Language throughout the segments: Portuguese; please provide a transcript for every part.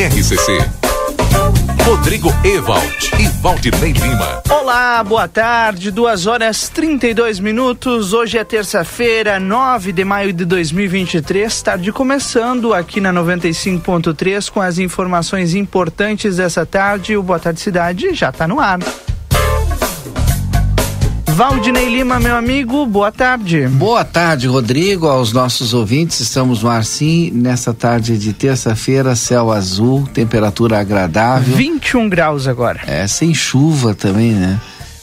RCC. Rodrigo Ewald e Valdinei Lima. Olá, boa tarde, 2 horas 32 minutos. Hoje é terça-feira, 9 de maio de 2023. Tarde começando aqui na 95.3 com as informações importantes dessa tarde. O Boa Tarde Cidade já está no ar. Valdinei Lima, meu amigo, boa tarde. Boa tarde, Rodrigo, aos nossos ouvintes. Estamos no ar sim, nessa tarde de terça-feira, céu azul, temperatura agradável. 21 graus agora. É, sem chuva também, né?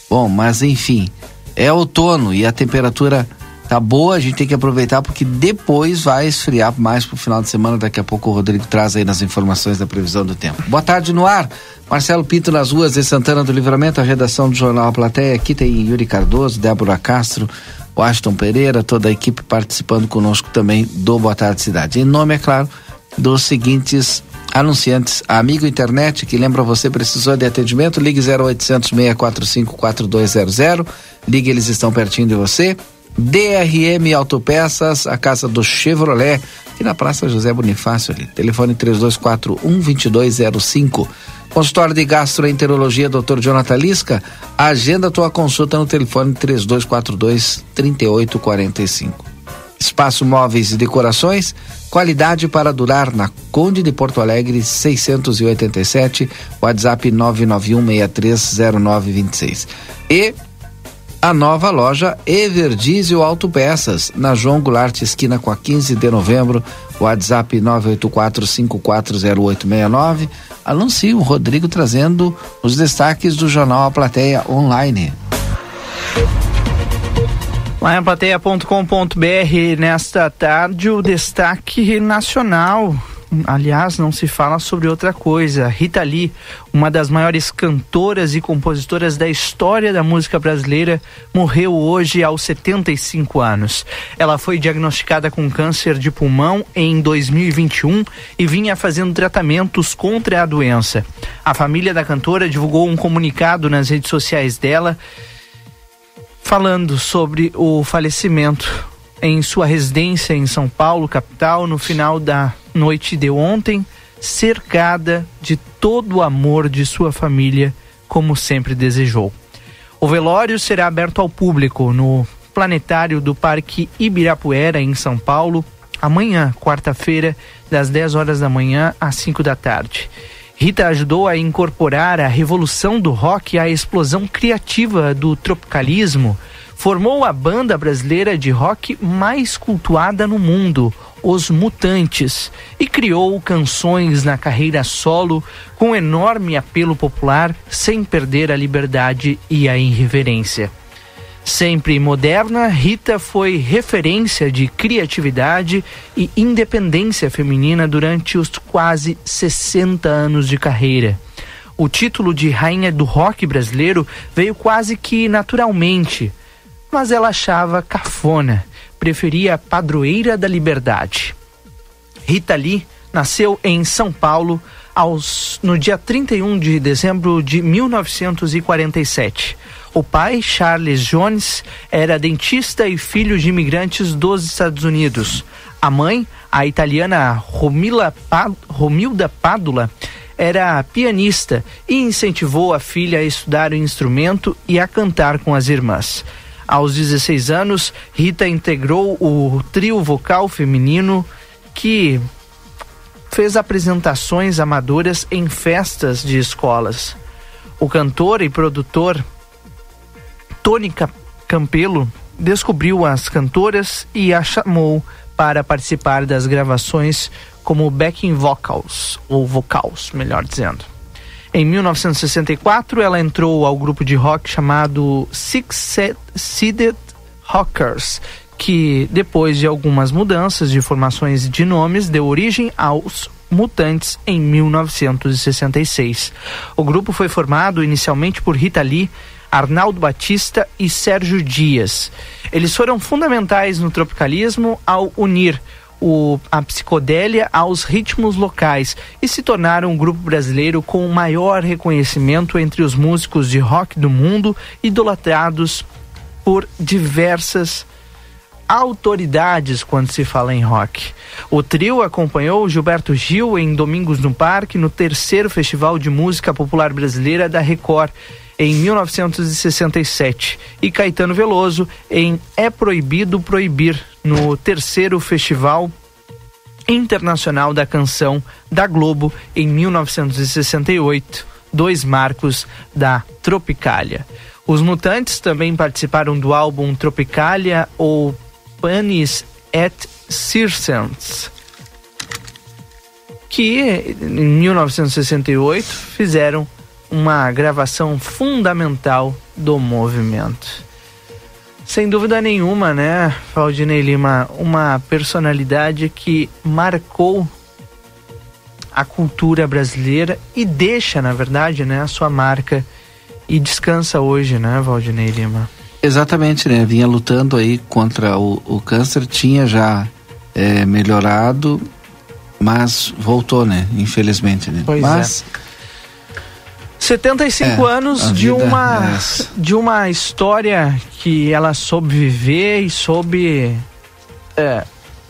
Bom, mas enfim, é outono e a temperatura tá boa, a gente tem que aproveitar porque depois vai esfriar mais pro final de semana. Daqui a pouco o Rodrigo traz aí nas informações da previsão do tempo. Boa tarde no ar. Marcelo Pinto nas ruas de Santana do Livramento, a redação do Jornal A Plateia. Aqui tem Yuri Cardoso, Débora Castro, Washington Pereira, toda a equipe participando conosco também do Boa Tarde Cidade. Em nome, é claro, dos seguintes anunciantes. Amigo Internet, que lembra você, precisou de atendimento, ligue 0800 645 4200. Ligue, eles estão pertinho de você. DRM Autopeças, a casa do Chevrolet, aqui na Praça José Bonifácio ali. Telefone 3241 2205. Consultório de Gastroenterologia, Dr. Jonathan Lisca. Agenda tua consulta no telefone 3242 3845. Espaço Móveis e Decorações, qualidade para durar na Conde de Porto Alegre 687, WhatsApp 991630926. E a nova loja Everdiesel Autopeças, na João Goulart, esquina com a 15 de novembro, WhatsApp 984540869. Anuncie o Rodrigo trazendo os destaques do jornal A Plateia Online. Lá em plateia.com.br, nesta tarde, o destaque nacional. Aliás, não se fala sobre outra coisa. Rita Lee, uma das maiores cantoras e compositoras da história da música brasileira, morreu hoje aos 75 anos. Ela foi diagnosticada com câncer de pulmão em 2021 e vinha fazendo tratamentos contra a doença. A família da cantora divulgou um comunicado nas redes sociais dela falando sobre o falecimento em sua residência em São Paulo, capital, no final da noite de ontem, cercada de todo o amor de sua família, como sempre desejou. O velório será aberto ao público no planetário do Parque Ibirapuera, em São Paulo, amanhã, quarta-feira, das 10 horas da manhã às 5 da tarde. Rita ajudou a incorporar a revolução do rock à explosão criativa do tropicalismo. Formou a banda brasileira de rock mais cultuada no mundo, Os Mutantes, e criou canções na carreira solo com enorme apelo popular, sem perder a liberdade e a irreverência. Sempre moderna, Rita foi referência de criatividade e independência feminina durante os quase 60 anos de carreira. O título de rainha do rock brasileiro veio quase que naturalmente, mas ela achava cafona, preferia a padroeira da liberdade. Rita Lee nasceu em São Paulo aos, no dia 31 de dezembro de 1947. O pai, Charles Jones, era dentista e filho de imigrantes dos Estados Unidos. A mãe, a italiana Romila pa Romilda Padula, era pianista e incentivou a filha a estudar o instrumento e a cantar com as irmãs. Aos 16 anos, Rita integrou o trio vocal feminino que fez apresentações amadoras em festas de escolas. O cantor e produtor Tony Campelo descobriu as cantoras e a chamou para participar das gravações como backing vocals, ou vocals, melhor dizendo. Em 1964, ela entrou ao grupo de rock chamado Six Seeded Rockers, que depois de algumas mudanças de formações de nomes deu origem aos Mutantes em 1966. O grupo foi formado inicialmente por Rita Lee, Arnaldo Batista e Sérgio Dias. Eles foram fundamentais no tropicalismo ao unir o, a psicodélia aos ritmos locais e se tornaram um grupo brasileiro com maior reconhecimento entre os músicos de rock do mundo, idolatrados por diversas autoridades quando se fala em rock. O trio acompanhou Gilberto Gil em Domingos no Parque, no terceiro Festival de Música Popular Brasileira da Record, em 1967, e Caetano Veloso em É Proibido Proibir, no terceiro Festival Internacional da Canção da Globo, em 1968, dois marcos da Tropicália. Os Mutantes também participaram do álbum Tropicália ou Panis et Circens, que em 1968 fizeram uma gravação fundamental do movimento. Sem dúvida nenhuma, né, Valdinei Lima, uma personalidade que marcou a cultura brasileira e deixa, na verdade, né, a sua marca e descansa hoje, né, Valdinei Lima? Exatamente, né? Vinha lutando aí contra o, o câncer, tinha já é, melhorado, mas voltou, né? Infelizmente, né? Pois mas, é. 75 é, anos de uma é de uma história que ela soube viver e soube é,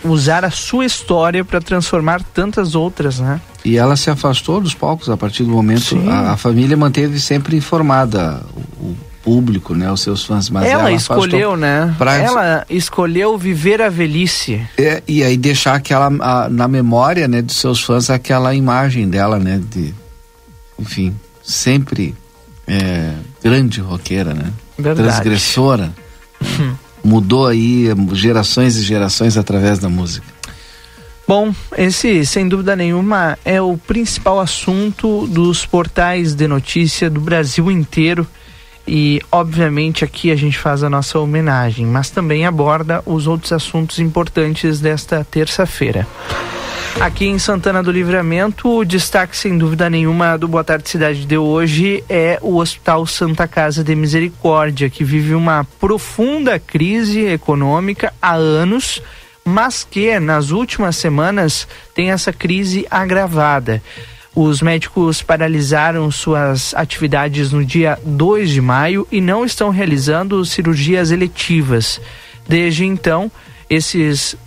usar a sua história para transformar tantas outras, né? E ela se afastou dos palcos a partir do momento. A, a, família manteve sempre informada o, público, né, os seus fãs, mas ela, ela escolheu, né? Ela escolheu viver a velhice. É, e aí deixar aquela a, na memória, né, dos seus fãs aquela imagem dela, né, de enfim, sempre é, grande roqueira, né? Verdade. Transgressora. Hum. Mudou aí gerações e gerações através da música. Bom, esse, sem dúvida nenhuma, é o principal assunto dos portais de notícia do Brasil inteiro e, obviamente, aqui a gente faz a nossa homenagem, mas também aborda os outros assuntos importantes desta terça-feira. Aqui em Santana do Livramento, o destaque, sem dúvida nenhuma, do Boa Tarde Cidade de hoje é o Hospital Santa Casa de Misericórdia, que vive uma profunda crise econômica há anos, mas que nas últimas semanas tem essa crise agravada. Os médicos paralisaram suas atividades no dia 2 de maio e não estão realizando cirurgias eletivas. Desde então, esses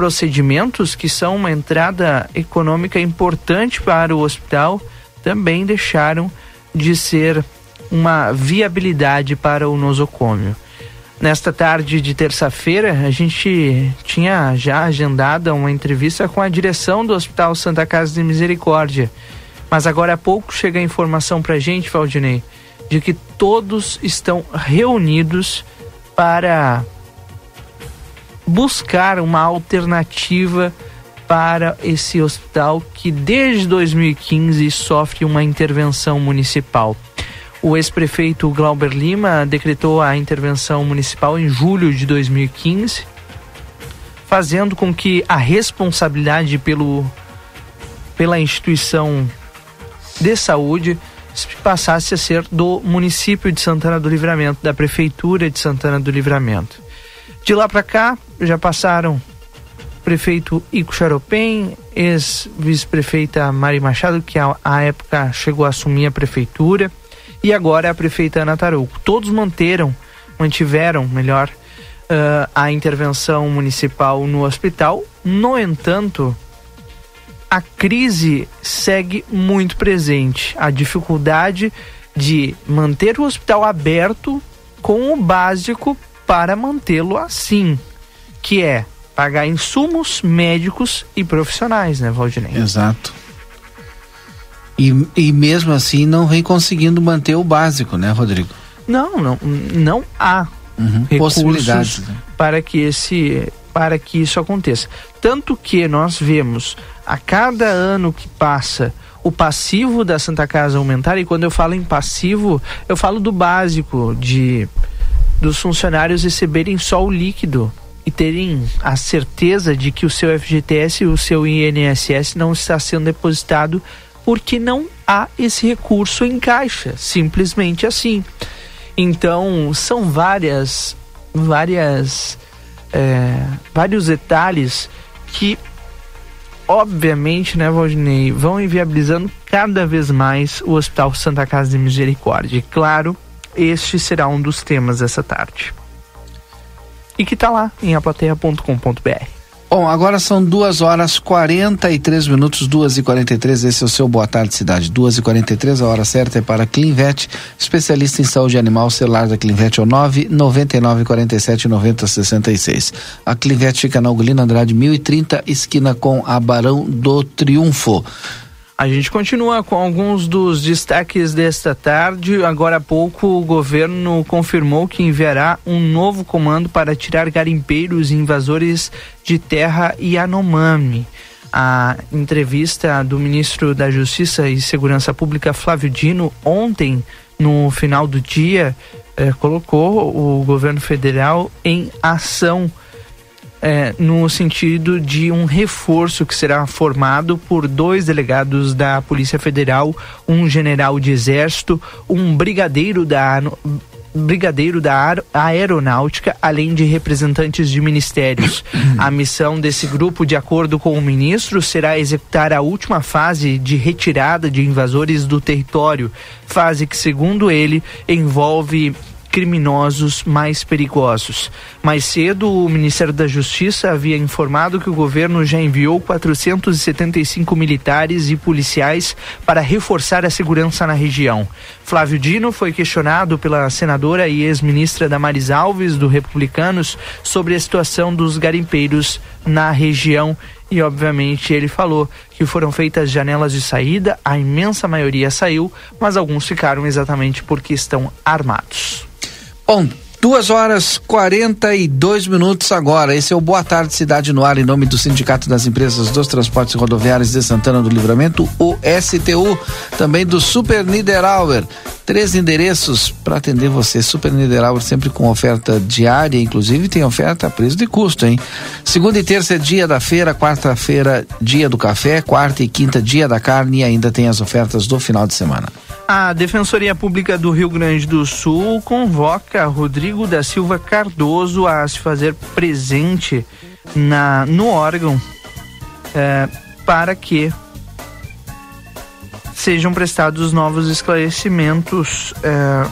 procedimentos, que são uma entrada econômica importante para o hospital, também deixaram de ser uma viabilidade para o nosocômio. Nesta tarde de terça-feira, a gente tinha já agendada uma entrevista com a direção do Hospital Santa Casa de Misericórdia. Mas agora há pouco chega a informação para a gente, Valdinei, de que todos estão reunidos para buscar uma alternativa para esse hospital que desde 2015 sofre uma intervenção municipal. O ex-prefeito Glauber Lima decretou a intervenção municipal em julho de 2015, fazendo com que a responsabilidade pelo, pela instituição de saúde passasse a ser do município de Santana do Livramento, da prefeitura de Santana do Livramento. De lá para cá, já passaram prefeito Ico Charopem, ex-vice-prefeita Mari Machado, que à época chegou a assumir a prefeitura, e agora a prefeita Ana Tarouco. Todos manteram, mantiveram, melhor, uh, a intervenção municipal no hospital. No entanto, a crise segue muito presente. A dificuldade de manter o hospital aberto com o básico para mantê-lo assim, que é pagar insumos médicos e profissionais, né, Valdinei? Exato. E, e mesmo assim não vem conseguindo manter o básico, né, Rodrigo? Não, não, não há uhum. recursos né? para que esse para que isso aconteça. Tanto que nós vemos a cada ano que passa o passivo da Santa Casa aumentar e quando eu falo em passivo, eu falo do básico de dos funcionários receberem só o líquido e terem a certeza de que o seu FGTS e o seu INSS não está sendo depositado porque não há esse recurso em caixa, simplesmente assim. Então, são várias, várias, é, vários detalhes que obviamente, né, Valdinei, vão inviabilizando cada vez mais o Hospital Santa Casa de Misericórdia. E claro, este será um dos temas dessa tarde. E que está lá em aplateia.com.br. Bom, agora são duas horas 43 minutos, duas e 43 Esse é o seu Boa Tarde Cidade. Duas e 43 a hora certa é para Clinvet, especialista em saúde animal. O celular da Clinvet é o 999 47 90 66. A Clinvet fica na Ugolina Andrade 1030, esquina com a Barão do Triunfo. A gente continua com alguns dos destaques desta tarde. Agora há pouco, o governo confirmou que enviará um novo comando para tirar garimpeiros e invasores de terra e Anomami. A entrevista do ministro da Justiça e Segurança Pública, Flávio Dino, ontem, no final do dia, eh, colocou o governo federal em ação é, no sentido de um reforço que será formado por dois delegados da Polícia Federal, um general de Exército, um brigadeiro da brigadeiro da aeronáutica, além de representantes de ministérios. A missão desse grupo, de acordo com o ministro, será executar a última fase de retirada de invasores do território, fase que, segundo ele, envolve criminosos mais perigosos. Mais cedo, o Ministério da Justiça havia informado que o governo já enviou 475 militares e policiais para reforçar a segurança na região. Flávio Dino foi questionado pela senadora e ex-ministra Damaris Alves, do Republicanos, sobre a situação dos garimpeiros na região e obviamente ele falou que foram feitas janelas de saída, a imensa maioria saiu, mas alguns ficaram exatamente porque estão armados. Bom, Duas horas 42 minutos agora. Esse é o Boa Tarde Cidade no Ar, em nome do Sindicato das Empresas dos Transportes Rodoviários de Santana do Livramento, o STU, também do Super Niederauer. Três endereços para atender você. Super Niederauer sempre com oferta diária, inclusive tem oferta a preço de custo, hein? Segunda e terça é dia da feira, quarta-feira, dia do café, quarta e quinta, dia da carne e ainda tem as ofertas do final de semana. A Defensoria Pública do Rio Grande do Sul convoca Rodrigo da Silva Cardoso a se fazer presente na, no órgão é, para que sejam prestados novos esclarecimentos é,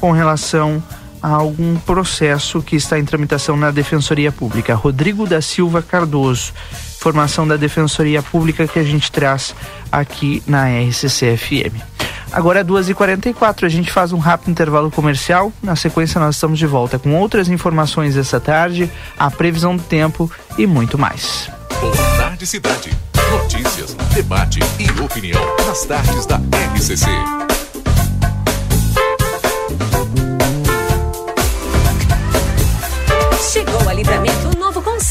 com relação a algum processo que está em tramitação na Defensoria Pública. Rodrigo da Silva Cardoso, formação da Defensoria Pública que a gente traz aqui na RCC-FM. Agora é 2h44, a gente faz um rápido intervalo comercial. Na sequência, nós estamos de volta com outras informações essa tarde, a previsão do tempo e muito mais. Boa tarde, cidade. Notícias, debate e opinião nas tardes da RCC. Chegou a livramento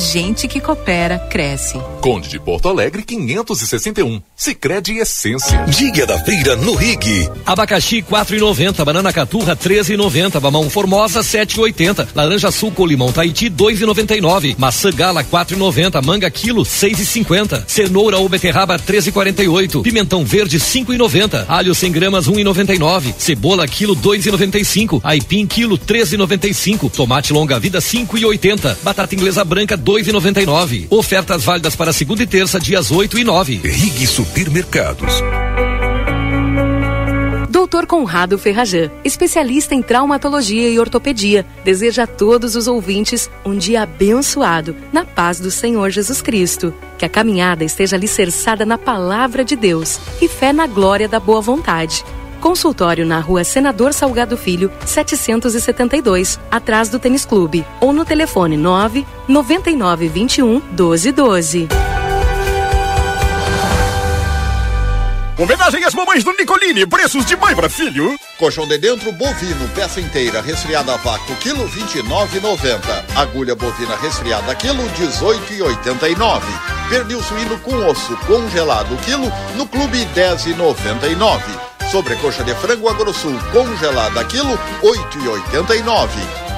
Gente que coopera, cresce. Conde de Porto Alegre 561. Sicredi Essência. Dia da feira no Rig. Abacaxi 4,90, banana caturra 13,90, mamão formosa 7,80, laranja sul com limão Tahiti 2,99, maçã gala 4,90, manga quilo 6,50, cenoura ou beterraba 13,48, pimentão verde 5,90, alho 100 gramas 1,99, cebola quilo 2,95, aipim quilo 13,95, tomate longa vida 5,80, batata inglesa branca 2,99. Ofertas válidas para segunda e terça, dias 8 e 9. Rig Supermercados. Doutor Conrado Ferrajan, especialista em traumatologia e ortopedia, deseja a todos os ouvintes um dia abençoado, na paz do Senhor Jesus Cristo. Que a caminhada esteja alicerçada na palavra de Deus e fé na glória da boa vontade. Consultório na rua Senador Salgado Filho, 772, atrás do Tênis Clube. Ou no telefone 9 99 21 1212. Homenagem às mamães do Nicolini, preços de mãe para filho. Colchão de dentro bovino, peça inteira, resfriada a vácuo, quilo 29,90. Agulha bovina resfriada, quilo 18,89. Pernil suíno com osso congelado, quilo no clube 10,99. Sobrecoxa de frango agrosul congelada, quilo 8,89.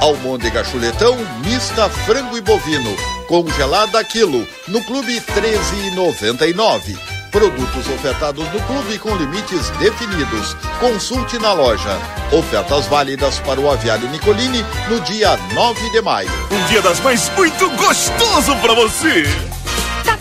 Almôndega chuletão mista frango e bovino congelada, quilo no clube 13,99. Produtos ofertados no clube com limites definidos. Consulte na loja. Ofertas válidas para o aviário Nicolini no dia 9 de maio. Um dia das mães muito gostoso para você.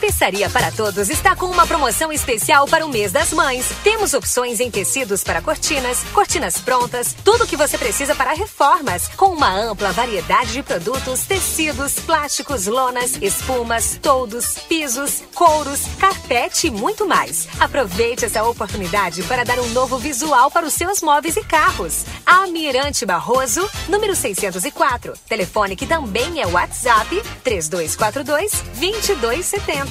Tapeçaria para Todos está com uma promoção especial para o mês das mães. Temos opções em tecidos para cortinas, cortinas prontas, tudo o que você precisa para reformas, com uma ampla variedade de produtos, tecidos, plásticos, lonas, espumas, toldos, pisos, couros, carpete e muito mais. Aproveite essa oportunidade para dar um novo visual para os seus móveis e carros. Almirante Barroso, número 604. Telefone que também é WhatsApp 3242 2270.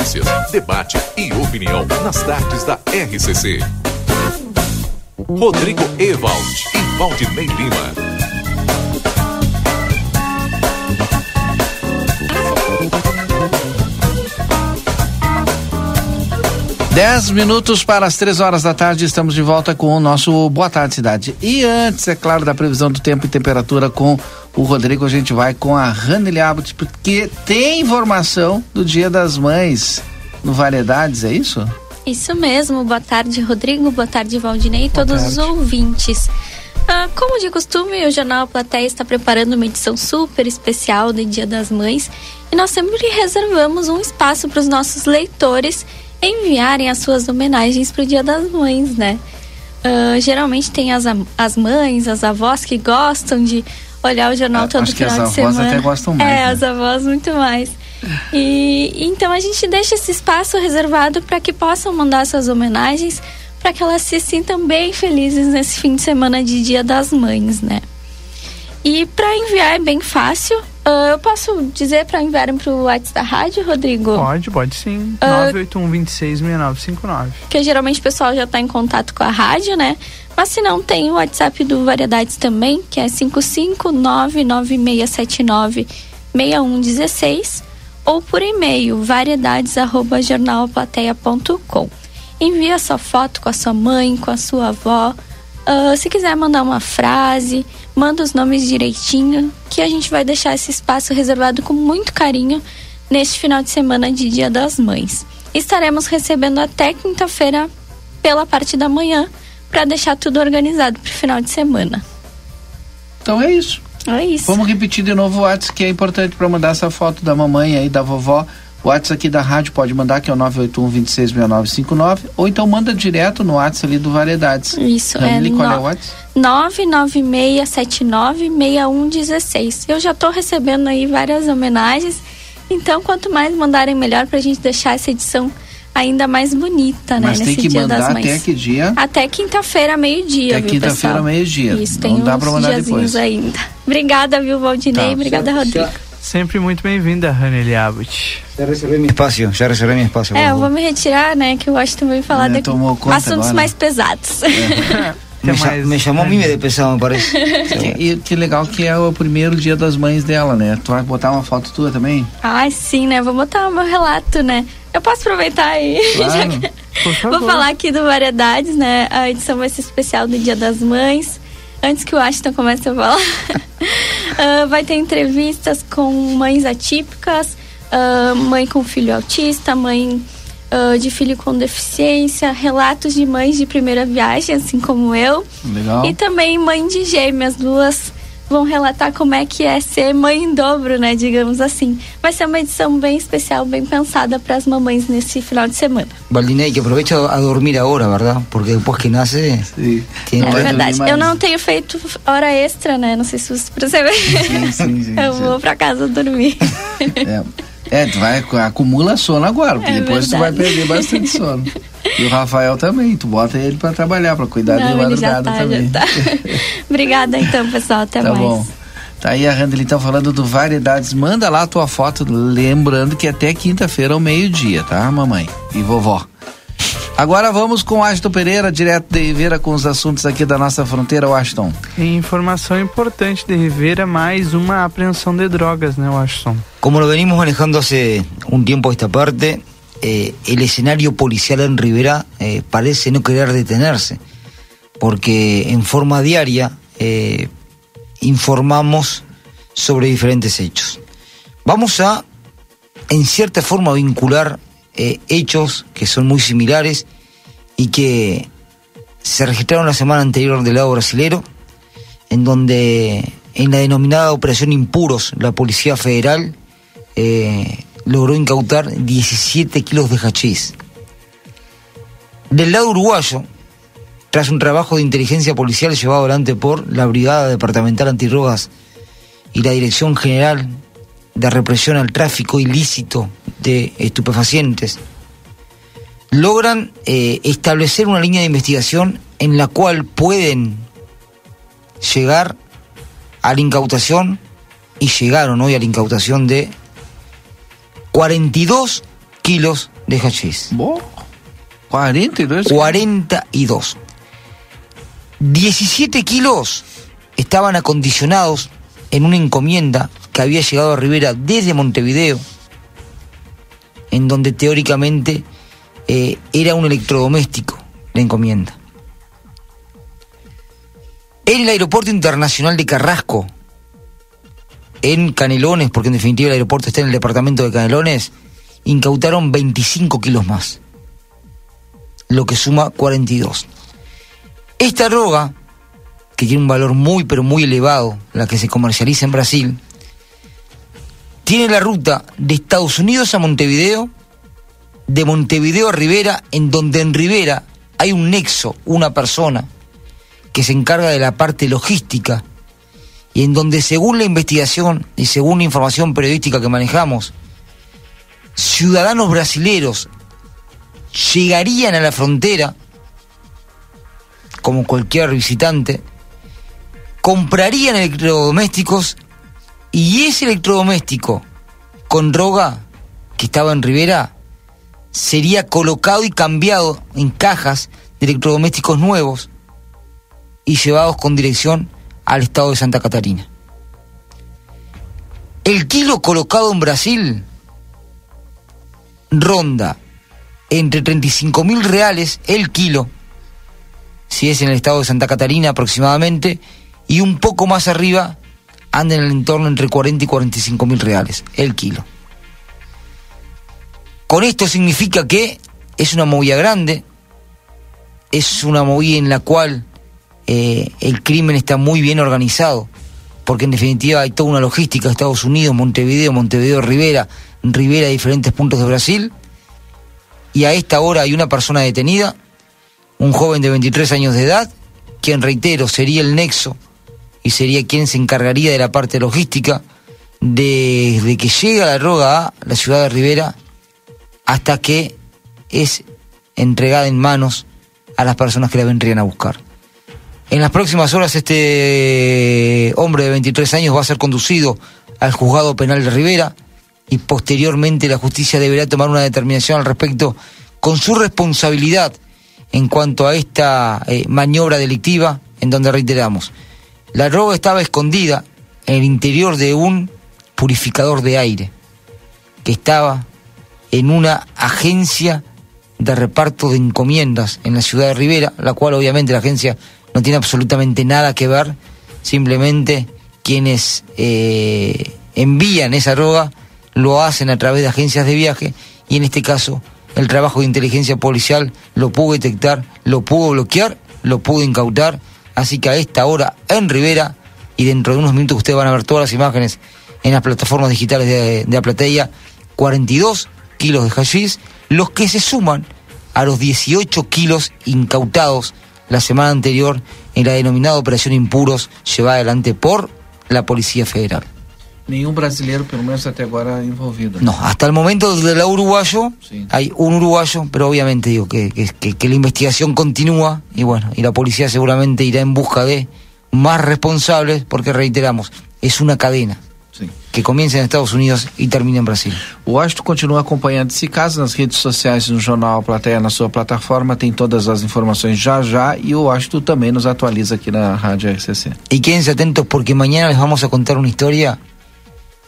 Notícias, debate e opinião nas tardes da RCC. Rodrigo Ewald e Valdinei Lima. Dez minutos para as três horas da tarde, estamos de volta com o nosso Boa Tarde Cidade. E antes, é claro, da previsão do tempo e temperatura com o Rodrigo, a gente vai com a Randel Abbott, porque tem informação do Dia das Mães no Variedades, é isso? Isso mesmo. Boa tarde, Rodrigo. Boa tarde, Valdinei e todos tarde. os ouvintes. Ah, como de costume, o Jornal Platéia está preparando uma edição super especial do Dia das Mães e nós sempre reservamos um espaço para os nossos leitores enviarem as suas homenagens para o Dia das Mães, né? Ah, geralmente tem as, as mães, as avós que gostam de olhar o jornal Ah, todo acho que final as de avós semana. até gostam mais, É, né? as avós muito mais. E então a gente deixa esse espaço reservado para que possam mandar suas homenagens, para que elas se sintam bem felizes nesse fim de semana de Dia das Mães, né? E para enviar é bem fácil. Ah, eu posso dizer para enviarem para o WhatsApp da rádio, Rodrigo? Pode, pode sim. Ah, 981 26 6959. Porque geralmente o pessoal já está em contato com a rádio, né? Mas se não, tem o WhatsApp do Variedades também, que é 55996796116. ou por e-mail variedades@jornalplateia.com. Envie a sua foto com a sua mãe, com a sua avó. Uh, se quiser mandar uma frase, manda os nomes direitinho, que a gente vai deixar esse espaço reservado com muito carinho neste final de semana de Dia das Mães. Estaremos recebendo até quinta-feira pela parte da manhã para deixar tudo organizado para o final de semana. Então é isso. É isso. Vamos repetir de novo o WhatsApp que é importante para mandar essa foto da mamãe aí, da vovó. O WhatsApp aqui da rádio pode mandar, que é o 981 ou então manda direto no WhatsApp ali do Variedades. Isso, Ramile, é qual no... é o WhatsApp? 996796116. Eu já estou recebendo aí várias homenagens, então quanto mais mandarem melhor pra gente deixar essa edição ainda mais bonita, né? Mas tem nesse que Dia mandar das Mães. até que dia? Até quinta-feira, meio-dia, Até viu, quinta-feira, meio-dia. Isso, Não tem dá uns pra mandar depois. ainda. Obrigada, viu, Valdinei? Tá. Obrigada, Rodrigo. Sempre muito bem-vinda, Ranely Abbott. Já reservei meu espaço, já reservei meu espaço. É, eu vou me retirar, né? Que o Washington veio falar É, de assuntos agora. mais pesados. Me, cha- me chamou a mim de pesado, me parece. Que, e que legal que é o primeiro dia das mães dela, né? Tu vai botar uma foto tua também? Ai, sim, né? Vou botar o meu relato, né? Eu posso aproveitar aí? Claro. Vou falar aqui do Variedades, né? A edição vai ser especial do Dia das Mães. Antes que o Ashton comece a falar, ah, vai ter entrevistas com mães atípicas, ah, mãe com filho autista, mãe ah, de filho com deficiência, relatos de mães de primeira viagem, assim como eu. Legal. E também mãe de gêmeas, duas vão relatar como é que é ser mãe em dobro, né, digamos assim. Vai ser uma edição bem especial, bem pensada para as mamães nesse final de semana. Valdinei, que aprovecha a dormir ahora, ¿verdad? Porque después que nace, Sim. tiene É verdade. Eu não tenho feito hora extra, né? Não sei se você percebeu. Sim, sim, sim, Eu vou pra casa dormir. É, tu vai, acumula sono agora, porque É depois tu vai verdade. perder bastante sono. E o Rafael também, tu bota ele pra trabalhar, pra cuidar de Não, já madrugada tá, também. tá. Obrigada então, pessoal. Até Tá mais. bom. Tá aí a Randall então falando do Variedades. Manda lá a tua foto, lembrando que até quinta-feira ao meio-dia, tá, mamãe? E vovó. Agora vamos com o Ashton Pereira, direto de Rivera, com os assuntos aqui da nossa fronteira, Washington. Informação importante de Rivera, mais uma apreensão de drogas, né, Washington? Como lo venimos manejando hace un tiempo esta parte, eh, el escenario policial en Rivera eh, parece no querer detenerse, porque en forma diaria eh, informamos sobre diferentes hechos. Vamos a, en cierta forma, vincular hechos que son muy similares y que se registraron la semana anterior del lado brasilero, en donde en la denominada Operación Impuros, la Policía Federal logró incautar 17 kilos de hachís. Del lado uruguayo, tras un trabajo de inteligencia policial llevado adelante por la Brigada Departamental Antidrogas y la Dirección General de Represión al Tráfico Ilícito de Estupefacientes, logran eh, establecer una línea de investigación en la cual pueden llegar a la incautación y llegaron hoy a la incautación de 42 kilos de hachís. 42 42. 17 kilos estaban acondicionados en una encomienda que había llegado a Rivera desde Montevideo, en donde teóricamente eh, era un electrodoméstico la encomienda. En el aeropuerto internacional de Carrasco, en Canelones, porque en definitiva el aeropuerto está en el departamento de Canelones, incautaron 25 kilos más, lo que suma 42. Esta droga, que tiene un valor muy pero muy elevado, la que se comercializa en Brasil, tiene la ruta de Estados Unidos a Montevideo, de Montevideo a Rivera, en donde en Rivera hay un nexo, una persona que se encarga de la parte logística y en donde según la investigación y según la información periodística que manejamos, ciudadanos brasileros llegarían a la frontera, como cualquier visitante, comprarían electrodomésticos y ese electrodoméstico con droga que estaba en Rivera sería colocado y cambiado en cajas de electrodomésticos nuevos y llevados con dirección al estado de Santa Catarina. El kilo colocado en Brasil ronda entre 35 mil reales el kilo, si es en el estado de Santa Catarina aproximadamente, y un poco más arriba anda en el entorno entre 40 y 45 mil reales el kilo. Con esto significa que es una movida grande, es una movida en la cual eh, el crimen está muy bien organizado, porque en definitiva hay toda una logística, Estados Unidos, Montevideo, Montevideo, Rivera, Rivera, diferentes puntos de Brasil, y a esta hora hay una persona detenida, un joven de 23 años de edad, quien reitero sería el nexo y sería quien se encargaría de la parte logística desde que llega la droga a la ciudad de Rivera hasta que es entregada en manos a las personas que la vendrían a buscar. En las próximas horas este hombre de 23 años va a ser conducido al juzgado penal de Rivera y posteriormente la justicia deberá tomar una determinación al respecto con su responsabilidad en cuanto a esta eh, maniobra delictiva en donde reiteramos, la droga estaba escondida en el interior de un purificador de aire que estaba en una agencia de reparto de encomiendas en la ciudad de Rivera, la cual obviamente la agencia no tiene absolutamente nada que ver, simplemente quienes eh, envían esa droga lo hacen a través de agencias de viaje y en este caso el trabajo de inteligencia policial lo pudo detectar, lo pudo bloquear, lo pudo incautar, así que a esta hora en Rivera y dentro de unos minutos ustedes van a ver todas las imágenes en las plataformas digitales de, de Aplateia, 42 kilos de hashish, los que se suman a los 18 kilos incautados la semana anterior en la denominada Operación Impuros llevada adelante por la Policía Federal. Nenhum brasileiro, pelo menos até agora, envolvido. No, hasta el momento del lado uruguayo sí. hay un uruguayo, pero obviamente digo que, que, que, la investigación continúa y bueno, y la policía seguramente irá en busca de más responsables, porque reiteramos, es una cadena. Que começa em Estados Unidos e termina em Brasil. O Washington continua acompanhando esse caso nas redes sociais, no jornal Plateia, na sua plataforma, tem todas as informações já já e o Washington também nos atualiza aqui na Rádio RCC. Y quédense atentos porque mañana les vamos a contar una historia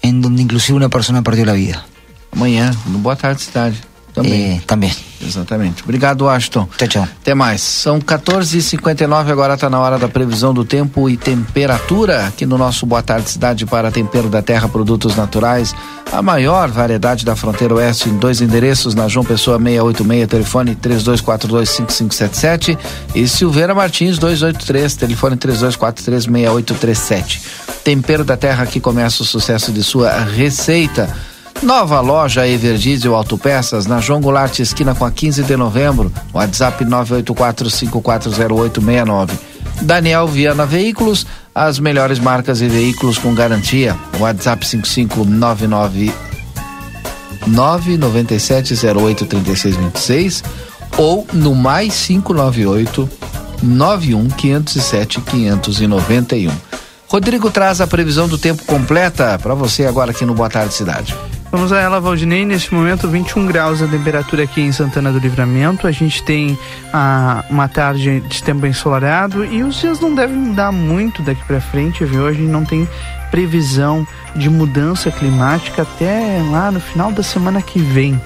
en donde inclusive una persona perdió la vida. Amanhã, no Boa Tarde Cidade. Também. Eh, también. Exatamente. Obrigado, Washington. Tchau, tchau. Até mais. São 14h59, agora está na hora da previsão do tempo e temperatura aqui no nosso Boa Tarde Cidade para Tempero da Terra Produtos Naturais. A maior variedade da fronteira oeste em dois endereços, na João Pessoa 686, telefone 32425577 e Silveira Martins 283, telefone 32436837. Tempero da Terra que começa o sucesso de sua receita. Nova loja Everdiesel Autopeças na João Goulart, esquina com a 15 de novembro. WhatsApp 984540869. Daniel Viana Veículos, as melhores marcas e veículos com garantia. WhatsApp 5599 997083626 ou no mais 598 91 507 591. Rodrigo traz a previsão do tempo completa para você agora aqui no Boa Tarde Cidade. Vamos a ela, Valdinei. Neste momento, 21 graus a temperatura aqui em Santana do Livramento. A gente tem ah, uma tarde de tempo ensolarado e os dias não devem mudar muito daqui para frente, viu? A gente não tem previsão de mudança climática até lá no final da semana que vem.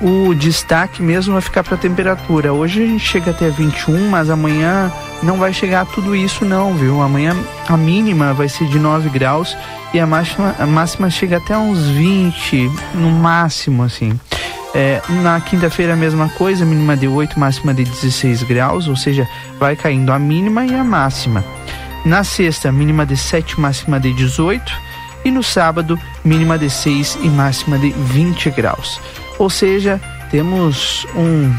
O destaque mesmo vai ficar para a temperatura. Hoje a gente chega até 21, mas amanhã não vai chegar a tudo isso não, viu? Amanhã a mínima vai ser de 9 graus e a máxima, a máxima chega até uns 20, no máximo, assim. É, na quinta-feira a mesma coisa, mínima de 8, máxima de 16 graus, ou seja, vai caindo a mínima e a máxima. Na sexta, mínima de 7, máxima de 18. E no sábado, mínima de 6 e máxima de 20 graus. Ou seja, temos um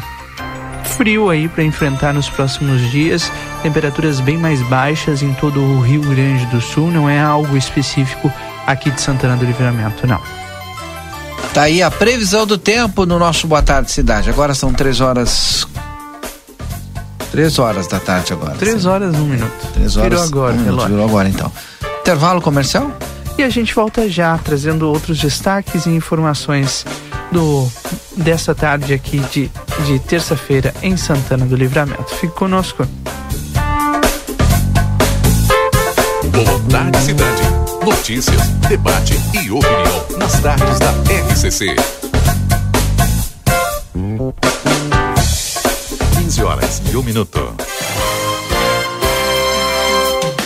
frio aí para enfrentar nos próximos dias, temperaturas bem mais baixas em todo o Rio Grande do Sul, não é algo específico aqui de Santana do Livramento, não. Tá aí a previsão do tempo no nosso Boa Tarde Cidade. Agora são três horas. Três horas da tarde agora. Três horas, um minuto. Três horas. Virou agora, um minuto, virou agora então. Intervalo comercial? E a gente volta já trazendo outros destaques e informações do dessa tarde aqui de, de terça-feira em Santana do Livramento. Fique conosco. Boa tarde, cidade. Notícias, debate e opinião nas tardes da RCC. 15 horas e um minuto.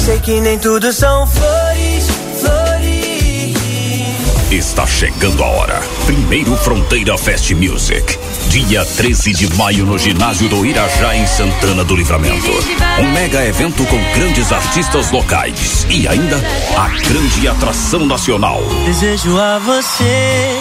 Sei que nem tudo são flores, flores. Está chegando a hora. Primeiro Fronteira Fest Music. Dia 13 de maio no ginásio do Irajá, em Santana do Livramento. Um mega evento com grandes artistas locais e ainda a grande atração nacional. Desejo a você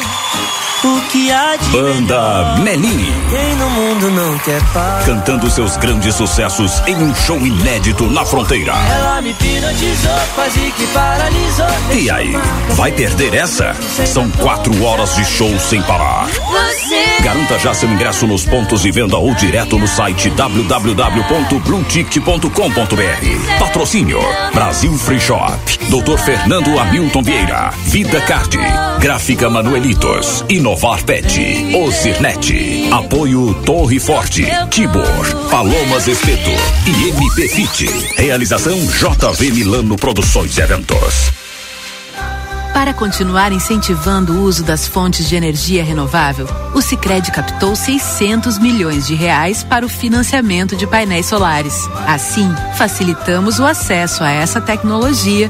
o que há de Banda Melim. Quem no mundo não quer paz. Cantando seus grandes sucessos em um show inédito na fronteira. Ela me hipnotizou, quase que paralisou. E aí, vai perder essa? São quatro horas de show sem parar. Você. Garanta já seu ingresso nos pontos de venda ou direto no site www.blueticket.com.br. Patrocínio Brasil Free Shop, Dr. Fernando Hamilton Vieira, Vida Card, Gráfica Manuelitos, Inovar Pet, Ozirnet, Apoio Torre Forte, Tibor, Palomas Espeto e MP Fit. Realização JV Milano Produções Eventos. Para continuar incentivando o uso das fontes de energia renovável, o Sicredi captou 600 milhões de reais para o financiamento de painéis solares. Assim, facilitamos o acesso a essa tecnologia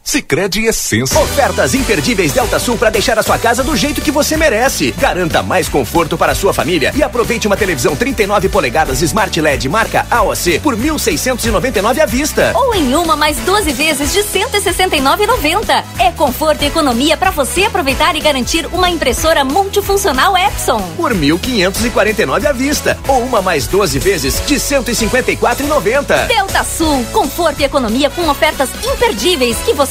Sicredi Essência. Ofertas imperdíveis Delta Sul para deixar a sua casa do jeito que você merece. Garanta mais conforto para a sua família e aproveite uma televisão 39 polegadas Smart LED marca AOC por 1.699 à vista. Ou em uma mais 12 vezes de 169,90. É conforto e economia para você aproveitar e garantir uma impressora multifuncional Epson. Por 1.549 à vista. Ou uma mais 12 vezes de 154,90. Delta Sul, conforto e economia com ofertas imperdíveis que você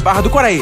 Barra do Quaraí.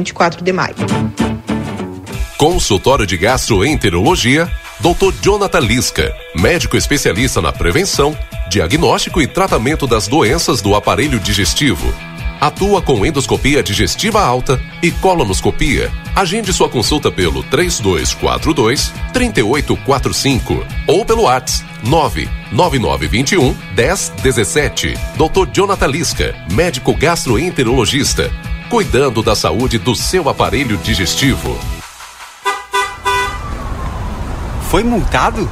24 de maio. Consultório de Gastroenterologia, Dr. Jonathan Lisca, médico especialista na prevenção, diagnóstico e tratamento das doenças do aparelho digestivo. Atua com endoscopia digestiva alta e colonoscopia. Agende sua consulta pelo 3242 3845 ou pelo WhatsApp 99921 1017. Dr. Jonathan Lisca, médico gastroenterologista, cuidando da saúde do seu aparelho digestivo. Foi multado?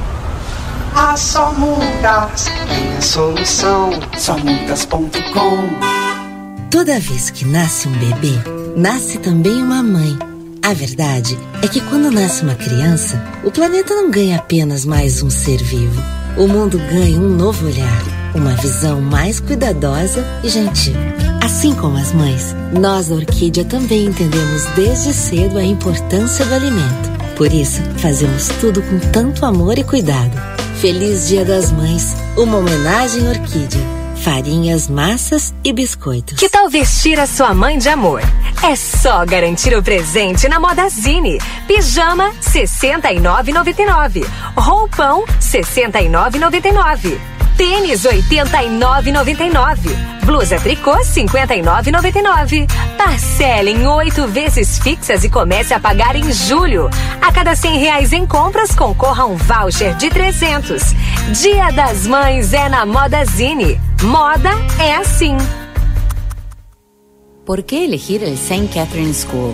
Ah, só multas tem a solução. Somultas.com Toda vez que nasce um bebê, nasce também uma mãe. A verdade é que quando nasce uma criança, o planeta não ganha apenas mais um ser vivo. O mundo ganha um novo olhar, uma visão mais cuidadosa e gentil. Assim como as mães, nós da Orquídea também entendemos desde cedo a importância do alimento. Por isso, fazemos tudo com tanto amor e cuidado. Feliz Dia das Mães, uma homenagem Orquídea. Farinhas, massas e biscoitos. Que tal vestir a sua mãe de amor? É só garantir o presente na Modazine. Pijama 69,99. Roupão 69,99. Tênis 89,99. Blusa tricô 59,99. Parcela em oito vezes fixas e comece a pagar em julho. A cada cem reais em compras concorra um voucher de 300. Dia das Mães é na Modazine. Moda é assim. ¿Por qué elegir el St. Catherine School?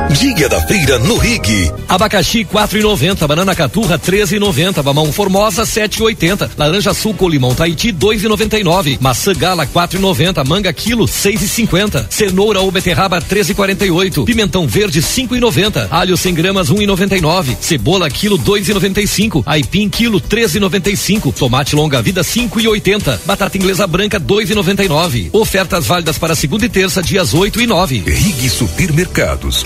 Dia da feira no Rig. Abacaxi 4,90, banana caturra 13,90, mamão formosa 7,80, laranja sul com limão Tahiti 2,99, maçã gala 4,90, manga quilo 6,50, cenoura ou beterraba 13,48, pimentão verde 5,90, alho 100 gramas 1,99, cebola quilo 2,95, aipim quilo 13,95, tomate longa vida 5,80, batata inglesa branca 2,99. Ofertas válidas para segunda e terça dias 8 e 9. Rig Supermercados.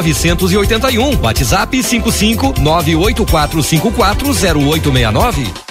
981. WhatsApp 55984540869.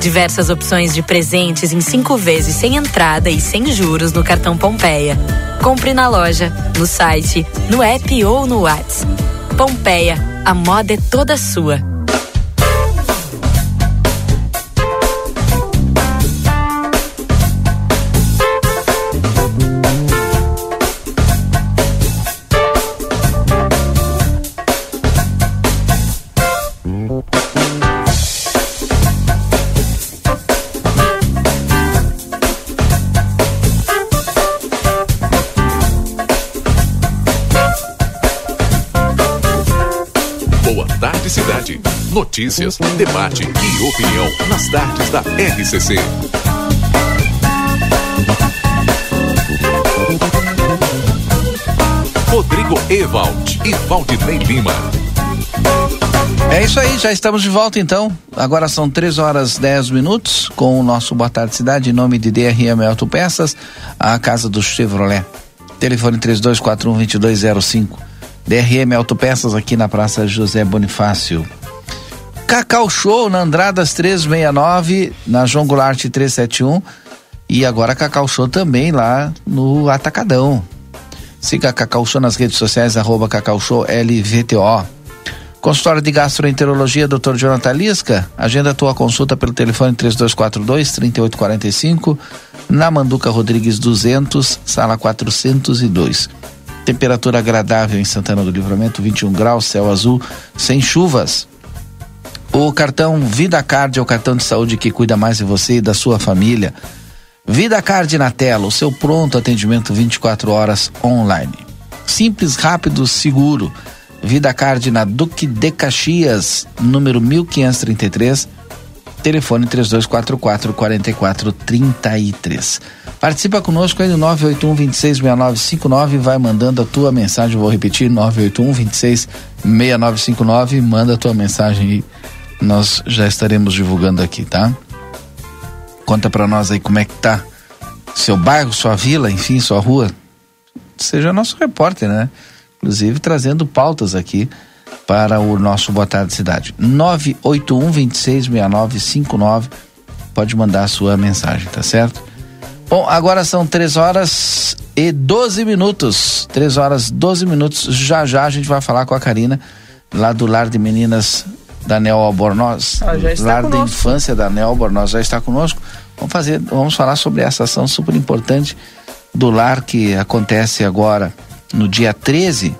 Diversas opções de presentes em cinco vezes sem entrada e sem juros no cartão Pompeia. Compre na loja, no site, no app ou no WhatsApp. Pompeia, a moda é toda sua. Notícias, debate e opinião nas tardes da RCC. Rodrigo Ewald e Valdinei Lima. É isso aí, já estamos de volta então. Agora são 3 horas 10 minutos com o nosso Boa Tarde Cidade, em nome de DRM Autopeças, a casa do Chevrolet. Telefone 3241-2205. DRM Autopeças aqui na Praça José Bonifácio. Cacau Show na Andradas 369, na João Goulart 371 e agora Cacau Show também lá no Atacadão. Siga Cacau Show nas redes sociais, arroba Cacau Show LVTO. Consultório de Gastroenterologia, Dr. Jonathan Lisca. Agenda a tua consulta pelo telefone 3242 3845, na Manduca Rodrigues 200, sala 402. Temperatura agradável em Santana do Livramento, 21 graus, céu azul, sem chuvas. O cartão Vida Card é o cartão de saúde que cuida mais de você e da sua família. Vida Card na tela, o seu pronto atendimento 24 horas online. Simples, rápido, seguro. Vida Card na Duque de Caxias, número 1533, telefone 3244 4433. Participa conosco aí no 981 266959, vai mandando a tua mensagem, vou repetir, 981 266959, manda a tua mensagem aí, nós já estaremos divulgando aqui, tá? Conta para nós aí como é que tá seu bairro, sua vila, enfim, sua rua. Seja nosso repórter, né? inclusive trazendo pautas aqui para o nosso Boa Tarde Cidade. 981 266959 pode mandar a sua mensagem, tá certo? Bom, agora são 3 horas e 12 minutos. 3 horas 12 minutos. Já já a gente vai falar com a Karina, lá do Lar de Meninas da Neo Albornoz. Ah, Lar conosco. da Infância da Neo Albornoz já está conosco. Vamos fazer, vamos falar sobre essa ação super importante do lar que acontece agora no dia 13,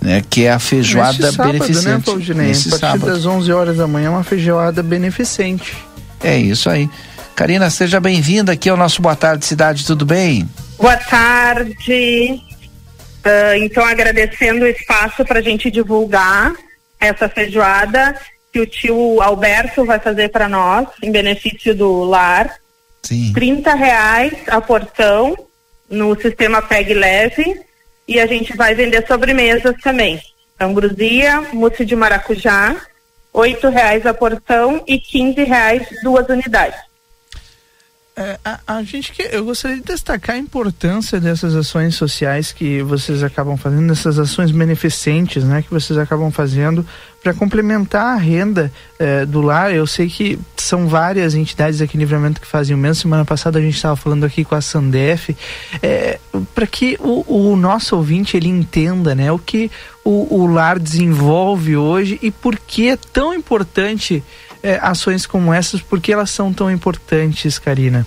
né, que é a feijoada sábado, né, beneficente. Né, Claudinei? a partir sábado. das 11 horas da manhã, uma feijoada beneficente. É isso aí. Karina, seja bem-vinda aqui ao nosso Boa Tarde Cidade, tudo bem? Boa tarde. Uh, então, agradecendo o espaço para a gente divulgar essa feijoada que o tio Alberto vai fazer para nós, em benefício do lar. Sim. 30 reais a porção no sistema PEG Leve e a gente vai vender sobremesas também. Ambrosia, mousse de maracujá, oito reais a porção e quinze reais duas unidades. É, a, a, gente que eu gostaria de destacar a importância dessas ações sociais que vocês acabam fazendo, dessas ações beneficentes, né, que vocês acabam fazendo para complementar a renda é, do lar. Eu sei que são várias entidades aqui em Livramento que fazem o mesmo. Semana passada a gente estava falando aqui com a Sandef, é, para que o, o, nosso ouvinte ele entenda, né, o que o, o lar desenvolve hoje e por que é tão importante é, ações como essas, por que elas são tão importantes, Karina?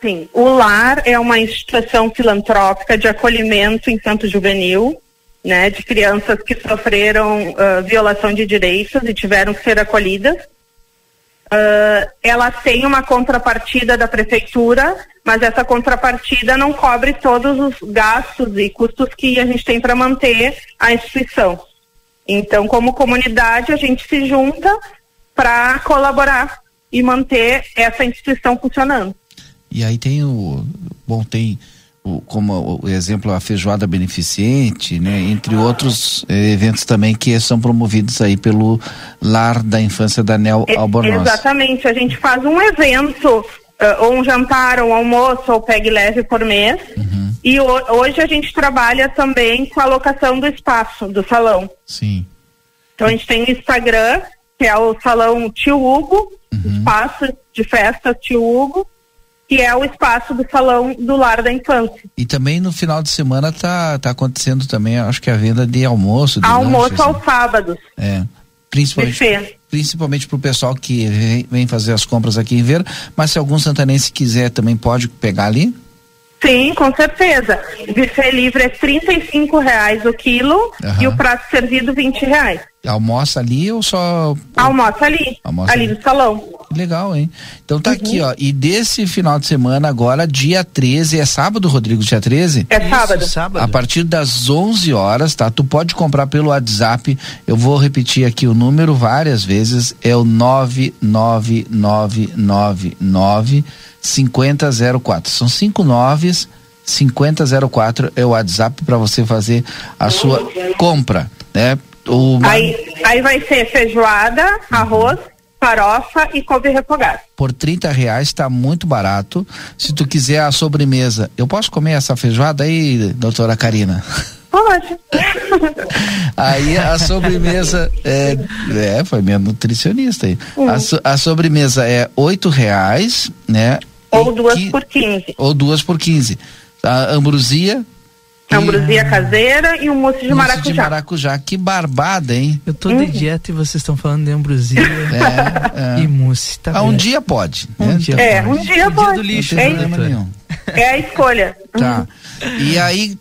Sim, o LAR é uma instituição filantrópica de acolhimento infanto-juvenil, né, de crianças que sofreram uh, violação de direitos e tiveram que ser acolhidas. Uh, ela tem uma contrapartida da prefeitura, mas essa contrapartida não cobre todos os gastos e custos que a gente tem para manter a instituição. Então, como comunidade, a gente se junta para colaborar e manter essa instituição funcionando. E aí tem o bom tem o, como o exemplo a feijoada beneficente, né, entre outros eh, eventos também que são promovidos aí pelo Lar da Infância da Nel Albornoz. Exatamente, a gente faz um evento uh, ou um jantar, ou um almoço, ou pegue leve por mês. Uhum. E hoje a gente trabalha também com a locação do espaço, do salão. Sim. Então a gente tem o Instagram, que é o salão Tio Hugo, uhum. espaço de festa Tio Hugo, que é o espaço do salão do lar da infância. E também no final de semana tá, tá acontecendo também, acho que a venda de almoço. De almoço lanche, aos assim. sábados. É. Principalmente, principalmente para o pessoal que vem, vem, fazer as compras aqui em Ver, mas se algum santanense quiser também pode pegar ali? Sim, com certeza. Buffet livre é R$ reais o quilo uhum. e o prato servido R$ reais. Almoça ali ou só. Almoça ali. Almoça ali, ali no salão. Legal, hein? Então tá uhum. aqui, ó. E desse final de semana agora, dia 13, é sábado, Rodrigo, dia 13? É sábado. Isso, sábado. A partir das 11 horas, tá? Tu pode comprar pelo WhatsApp. Eu vou repetir aqui o número várias vezes. É o 99999 5004. São cinco noves. 5004 é o WhatsApp para você fazer a sua compra, né? O... Aí, aí vai ser feijoada, arroz, farofa e couve refogada. Por 30 reais está muito barato. Se tu quiser a sobremesa, eu posso comer essa feijoada aí, doutora Karina? Pode. aí a sobremesa é, é foi minha nutricionista aí. Hum. A, a, sobremesa é oito reais, né? Ou duas que, por quinze. Ou duas por quinze. A ambrosia Ambrosia caseira e um mousse de Mousse maracujá. de maracujá. Que barbada, hein? Eu tô de dieta e vocês estão falando de ambrosia É, é. e mousse. Tá Ah, um dia pode. Um né? dia É, um dia dia pode. do lixo, é, problema doutora. nenhum. é a escolha. Tá. E aí,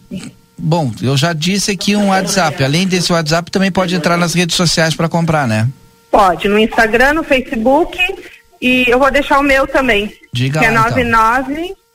bom, eu já disse aqui um WhatsApp. Além desse WhatsApp, também pode entrar nas redes sociais para comprar, né? Pode, no Instagram, no Facebook e eu vou deixar o meu também. Diga que é lá, então.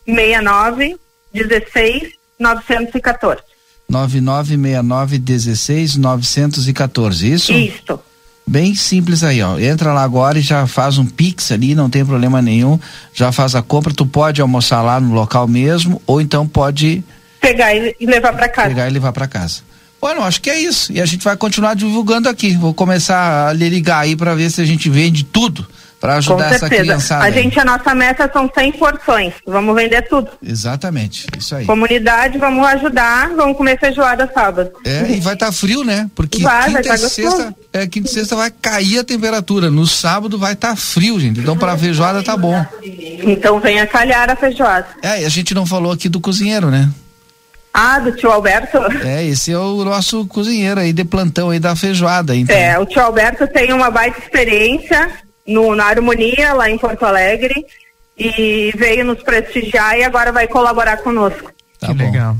9969 16 914. 9969 16 914, isso? Isto. Bem simples aí, ó. Entra lá agora e já faz um pix ali, não tem problema nenhum. Já faz a compra, tu pode almoçar lá no local mesmo, ou então pode Pegar e e levar para casa. pegar e levar para casa. Bueno, acho que é isso. E a gente vai continuar divulgando aqui. Vou começar a lhe ligar aí para ver se a gente vende tudo para ajudar essa criançada. A gente, a nossa meta são 100 porções. Vamos vender tudo. Exatamente, isso aí. Comunidade, vamos ajudar. Vamos comer feijoada sábado. É, e vai estar frio, né? Porque Vai, vai quinta, tá e sexta, é, quinta e sexta vai cair a temperatura. No sábado vai estar frio, gente. Então para feijoada tá bom. Então venha calhar a feijoada. É, e a gente não falou aqui do cozinheiro, né? Ah, do tio Alberto? É, esse é o nosso cozinheiro aí de plantão aí da feijoada. Então, É, o tio Alberto tem uma baita experiência no, na Harmonia, lá em Porto Alegre, e veio nos prestigiar e agora vai colaborar conosco. tá bom.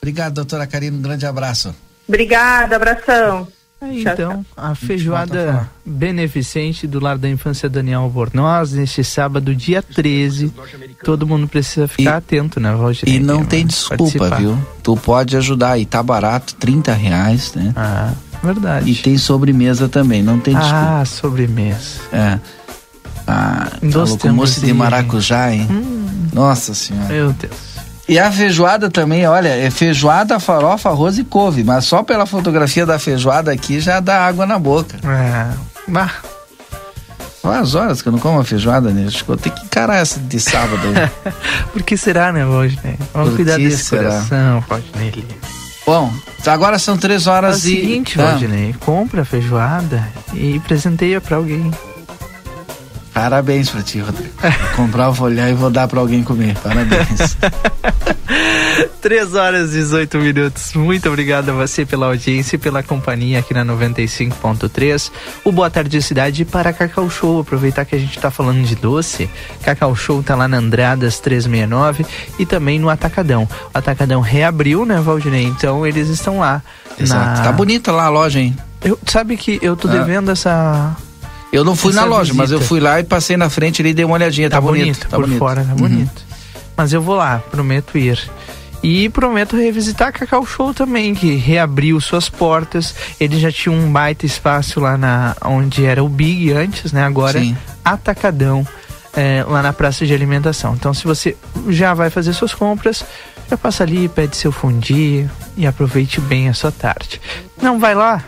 Obrigado, doutora Karina. Um grande abraço. Obrigada, abração. Aí, então, a feijoada beneficente do Lar da Infância Daniel Albornoz, neste sábado, dia 13. Todo mundo precisa ficar atento, né, Valdir? E não tem desculpa, viu? Tu pode ajudar e tá barato, 30 reais, né? Ah, verdade. E tem sobremesa também, não tem desculpa. Ah, sobremesa. É. Ah, Doce falou com moço de maracujá, hein? Nossa senhora. Meu Deus. E a feijoada também, olha, é feijoada, farofa, arroz e couve, mas só pela fotografia da feijoada aqui já dá água na boca. É. Bah. Faz horas que eu não como a feijoada, né? Acho que eu tenho que encarar essa de sábado aí. Por que será, né, Valdir? Vamos Por cuidar desse será? coração, Valdinei. Bom, agora são três É o horas e. seguinte, Ah, compra a feijoada e presenteia pra alguém. Parabéns pra ti, Rodrigo. Vou comprar, vou olhar e vou dar pra alguém comer. Parabéns. 3 horas e 18 minutos. Muito obrigado a você pela audiência e pela companhia aqui na 95.3. O Boa Tarde Cidade para Cacau Show. Aproveitar que a gente tá falando de doce. Cacau Show tá lá na Andradas 369 e também no Atacadão. O Atacadão reabriu, né, Valdinei? Então eles estão lá. Exato. Na... Tá bonita lá a loja, hein? Eu, sabe que eu tô Ah. devendo essa. Eu não fui essa na loja, mas eu visita. fui lá e passei na frente ali e dei uma olhadinha. Tá, bonito. Tá por bonito. fora, tá Uhum. bonito. Mas eu vou lá, prometo ir. E prometo revisitar a Cacau Show também, que reabriu suas portas. Ele já tinha um baita espaço lá na onde era o Big antes, né? Agora Sim. Atacadão, é, lá na praça de alimentação. Então, se você já vai fazer suas compras, já passa ali, pede seu fundi e aproveite bem a sua tarde. Não vai lá?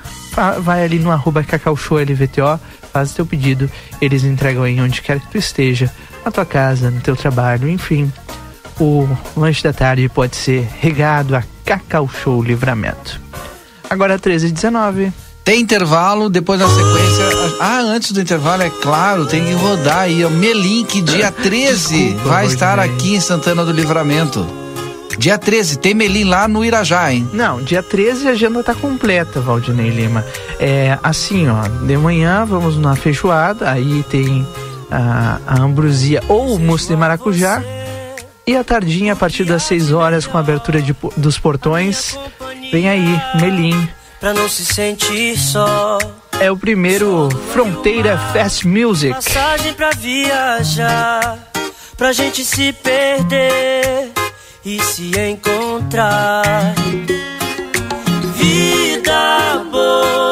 Vai ali no arroba Cacau Show LVTO, faz o teu pedido, eles entregam aí onde quer que tu esteja, na tua casa, no teu trabalho, enfim. O lanche da tarde pode ser regado a Cacau Show Livramento. Agora 13 e 19. Tem intervalo, depois na sequência. Ah, antes do intervalo, é claro, tem que rodar aí, ó. Melink, dia 13, Desculpa, vai estar Rodney. aqui em Santana do Livramento. Dia 13, tem Melim lá no Irajá, hein? Não, dia 13 a agenda tá completa, Valdinei Lima. É assim, ó, de manhã vamos na feijoada, aí tem a, a ambrosia ou o mousse de maracujá. E à tardinha, a partir das 6 horas, com a abertura de dos portões, vem aí, Melim. Pra não se sentir só. É o primeiro Fronteira Fast Music. Passagem pra viajar. Pra gente se perder e se encontrar. Vida boa.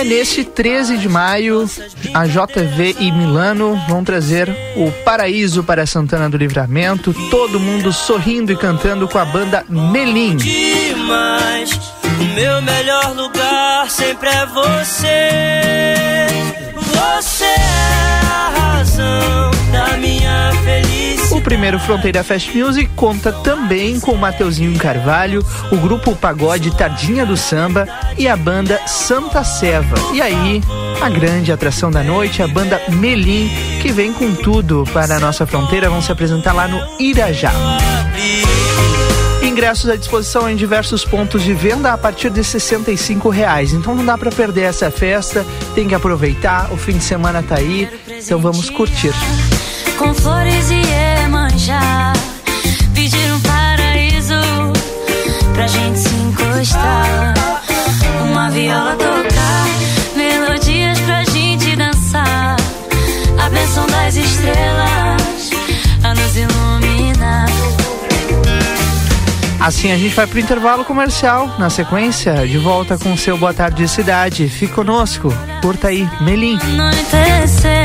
É neste 13 de maio, a JV e Milano vão trazer o Paraíso para Santana do Livramento, todo mundo sorrindo e cantando com a banda Melim. demais. O meu melhor lugar sempre é você. Você é O primeiro Fronteira Fest Music conta também com Mateuzinho Carvalho, o grupo Pagode Tardinha do Samba e a banda Santa Seva. E aí, a grande atração da noite, a banda Melim, que vem com tudo para a nossa fronteira, vão se apresentar lá no Irajá. Ingressos à disposição em diversos pontos de venda a partir de R$ reais. Então não dá para perder essa festa, tem que aproveitar, o fim de semana tá aí, então vamos curtir. Com flores e Iemanjá Pedir um paraíso Pra gente se encostar Uma viola tocar Melodias pra gente dançar A bênção das estrelas A nos iluminar Assim a gente vai pro intervalo comercial. Na sequência, de volta com o seu Boa Tarde Cidade. Fique conosco, curta aí, Melim. Anoitecer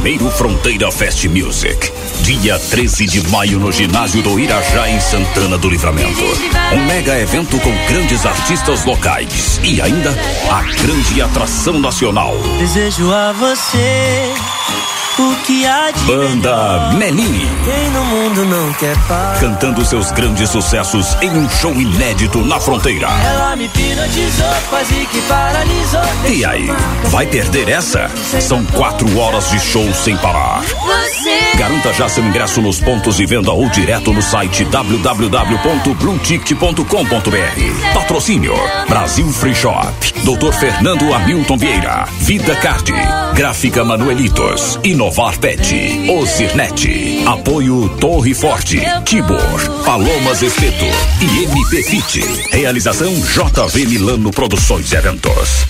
Primeiro Fronteira Fest Music. Dia 13 de maio no ginásio do Irajá, em Santana do Livramento. Um mega evento com grandes artistas locais e ainda a grande atração nacional. Desejo a você o que há de Banda Melim. Quem no mundo não quer paz. Cantando seus grandes sucessos em um show inédito na fronteira. Ela me hipnotizou, quase que paralisou. E aí, vai perder essa? São quatro horas de show sem parar. Você Garanta já seu ingresso nos pontos de venda ou direto no site www.blueticket.com.br. Patrocínio Brasil Free Shop, Dr. Fernando Hamilton Vieira, Vida Card, Gráfica Manuelitos, Inovar Pet, Ozirnet, Apoio Torre Forte, Tibor, Palomas Espeto e MP Fit. Realização JV Milano Produções e Eventos.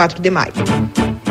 de maio.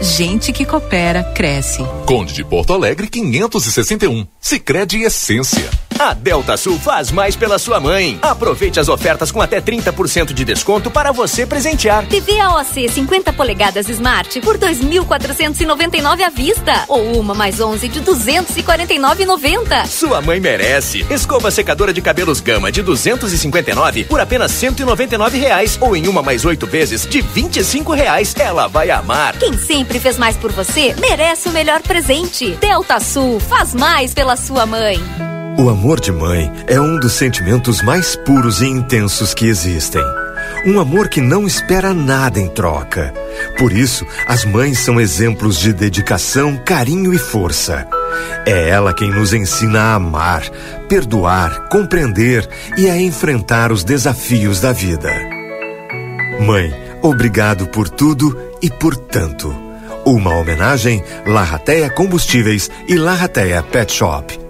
gente que coopera cresce. Conde de Porto Alegre 561. Sicredi Essência. A Delta Sul faz mais pela sua mãe. Aproveite as ofertas com até 30% de desconto para você presentear. TV AOC 50 polegadas Smart por 2.499 à vista ou uma mais 11 de 249,90. Sua mãe merece. Escova secadora de cabelos Gama de 259 por apenas 199 reais ou em uma mais oito vezes de 25 reais. Ela vai amar. Quem sempre fez mais por você merece o melhor presente. Delta Sul faz mais pela sua mãe. O amor de mãe é um dos sentimentos mais puros e intensos que existem. Um amor que não espera nada em troca. Por isso, as mães são exemplos de dedicação, carinho e força. É ela quem nos ensina a amar, perdoar, compreender e a enfrentar os desafios da vida. Mãe, obrigado por tudo e por tanto. Uma homenagem Larrateia Combustíveis e Larrateia Pet Shop.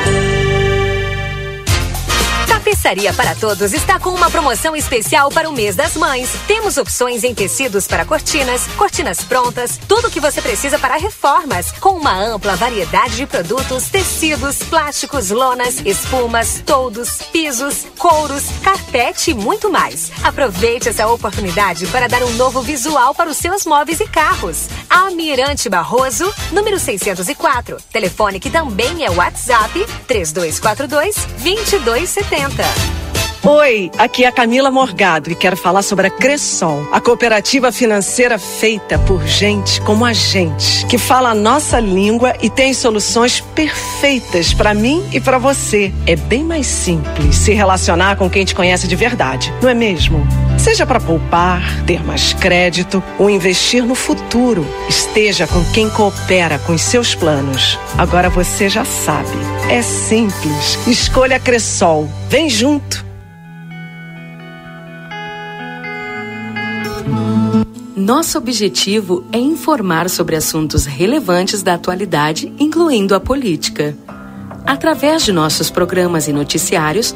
Tapeçaria para Todos está com uma promoção especial para o mês das mães. Temos opções em tecidos para cortinas, cortinas prontas, tudo o que você precisa para reformas, com uma ampla variedade de produtos, tecidos, plásticos, lonas, espumas, toldos, pisos, couros, carpete e muito mais. Aproveite essa oportunidade para dar um novo visual para os seus móveis e carros. Almirante Barroso, número 604. Telefone que também é WhatsApp 3242 2270. Oi, aqui é a Camila Morgado e quero falar sobre a Cressol, a cooperativa financeira feita por gente como a gente, que fala a nossa língua e tem soluções perfeitas para mim e para você. É bem mais simples se relacionar com quem te conhece de verdade, não é mesmo? Seja para poupar, ter mais crédito ou investir no futuro, esteja com quem coopera com os seus planos. Agora você já sabe. É simples. Escolha Cressol. Vem junto. Nosso objetivo é informar sobre assuntos relevantes da atualidade, incluindo a política. Através de nossos programas e noticiários,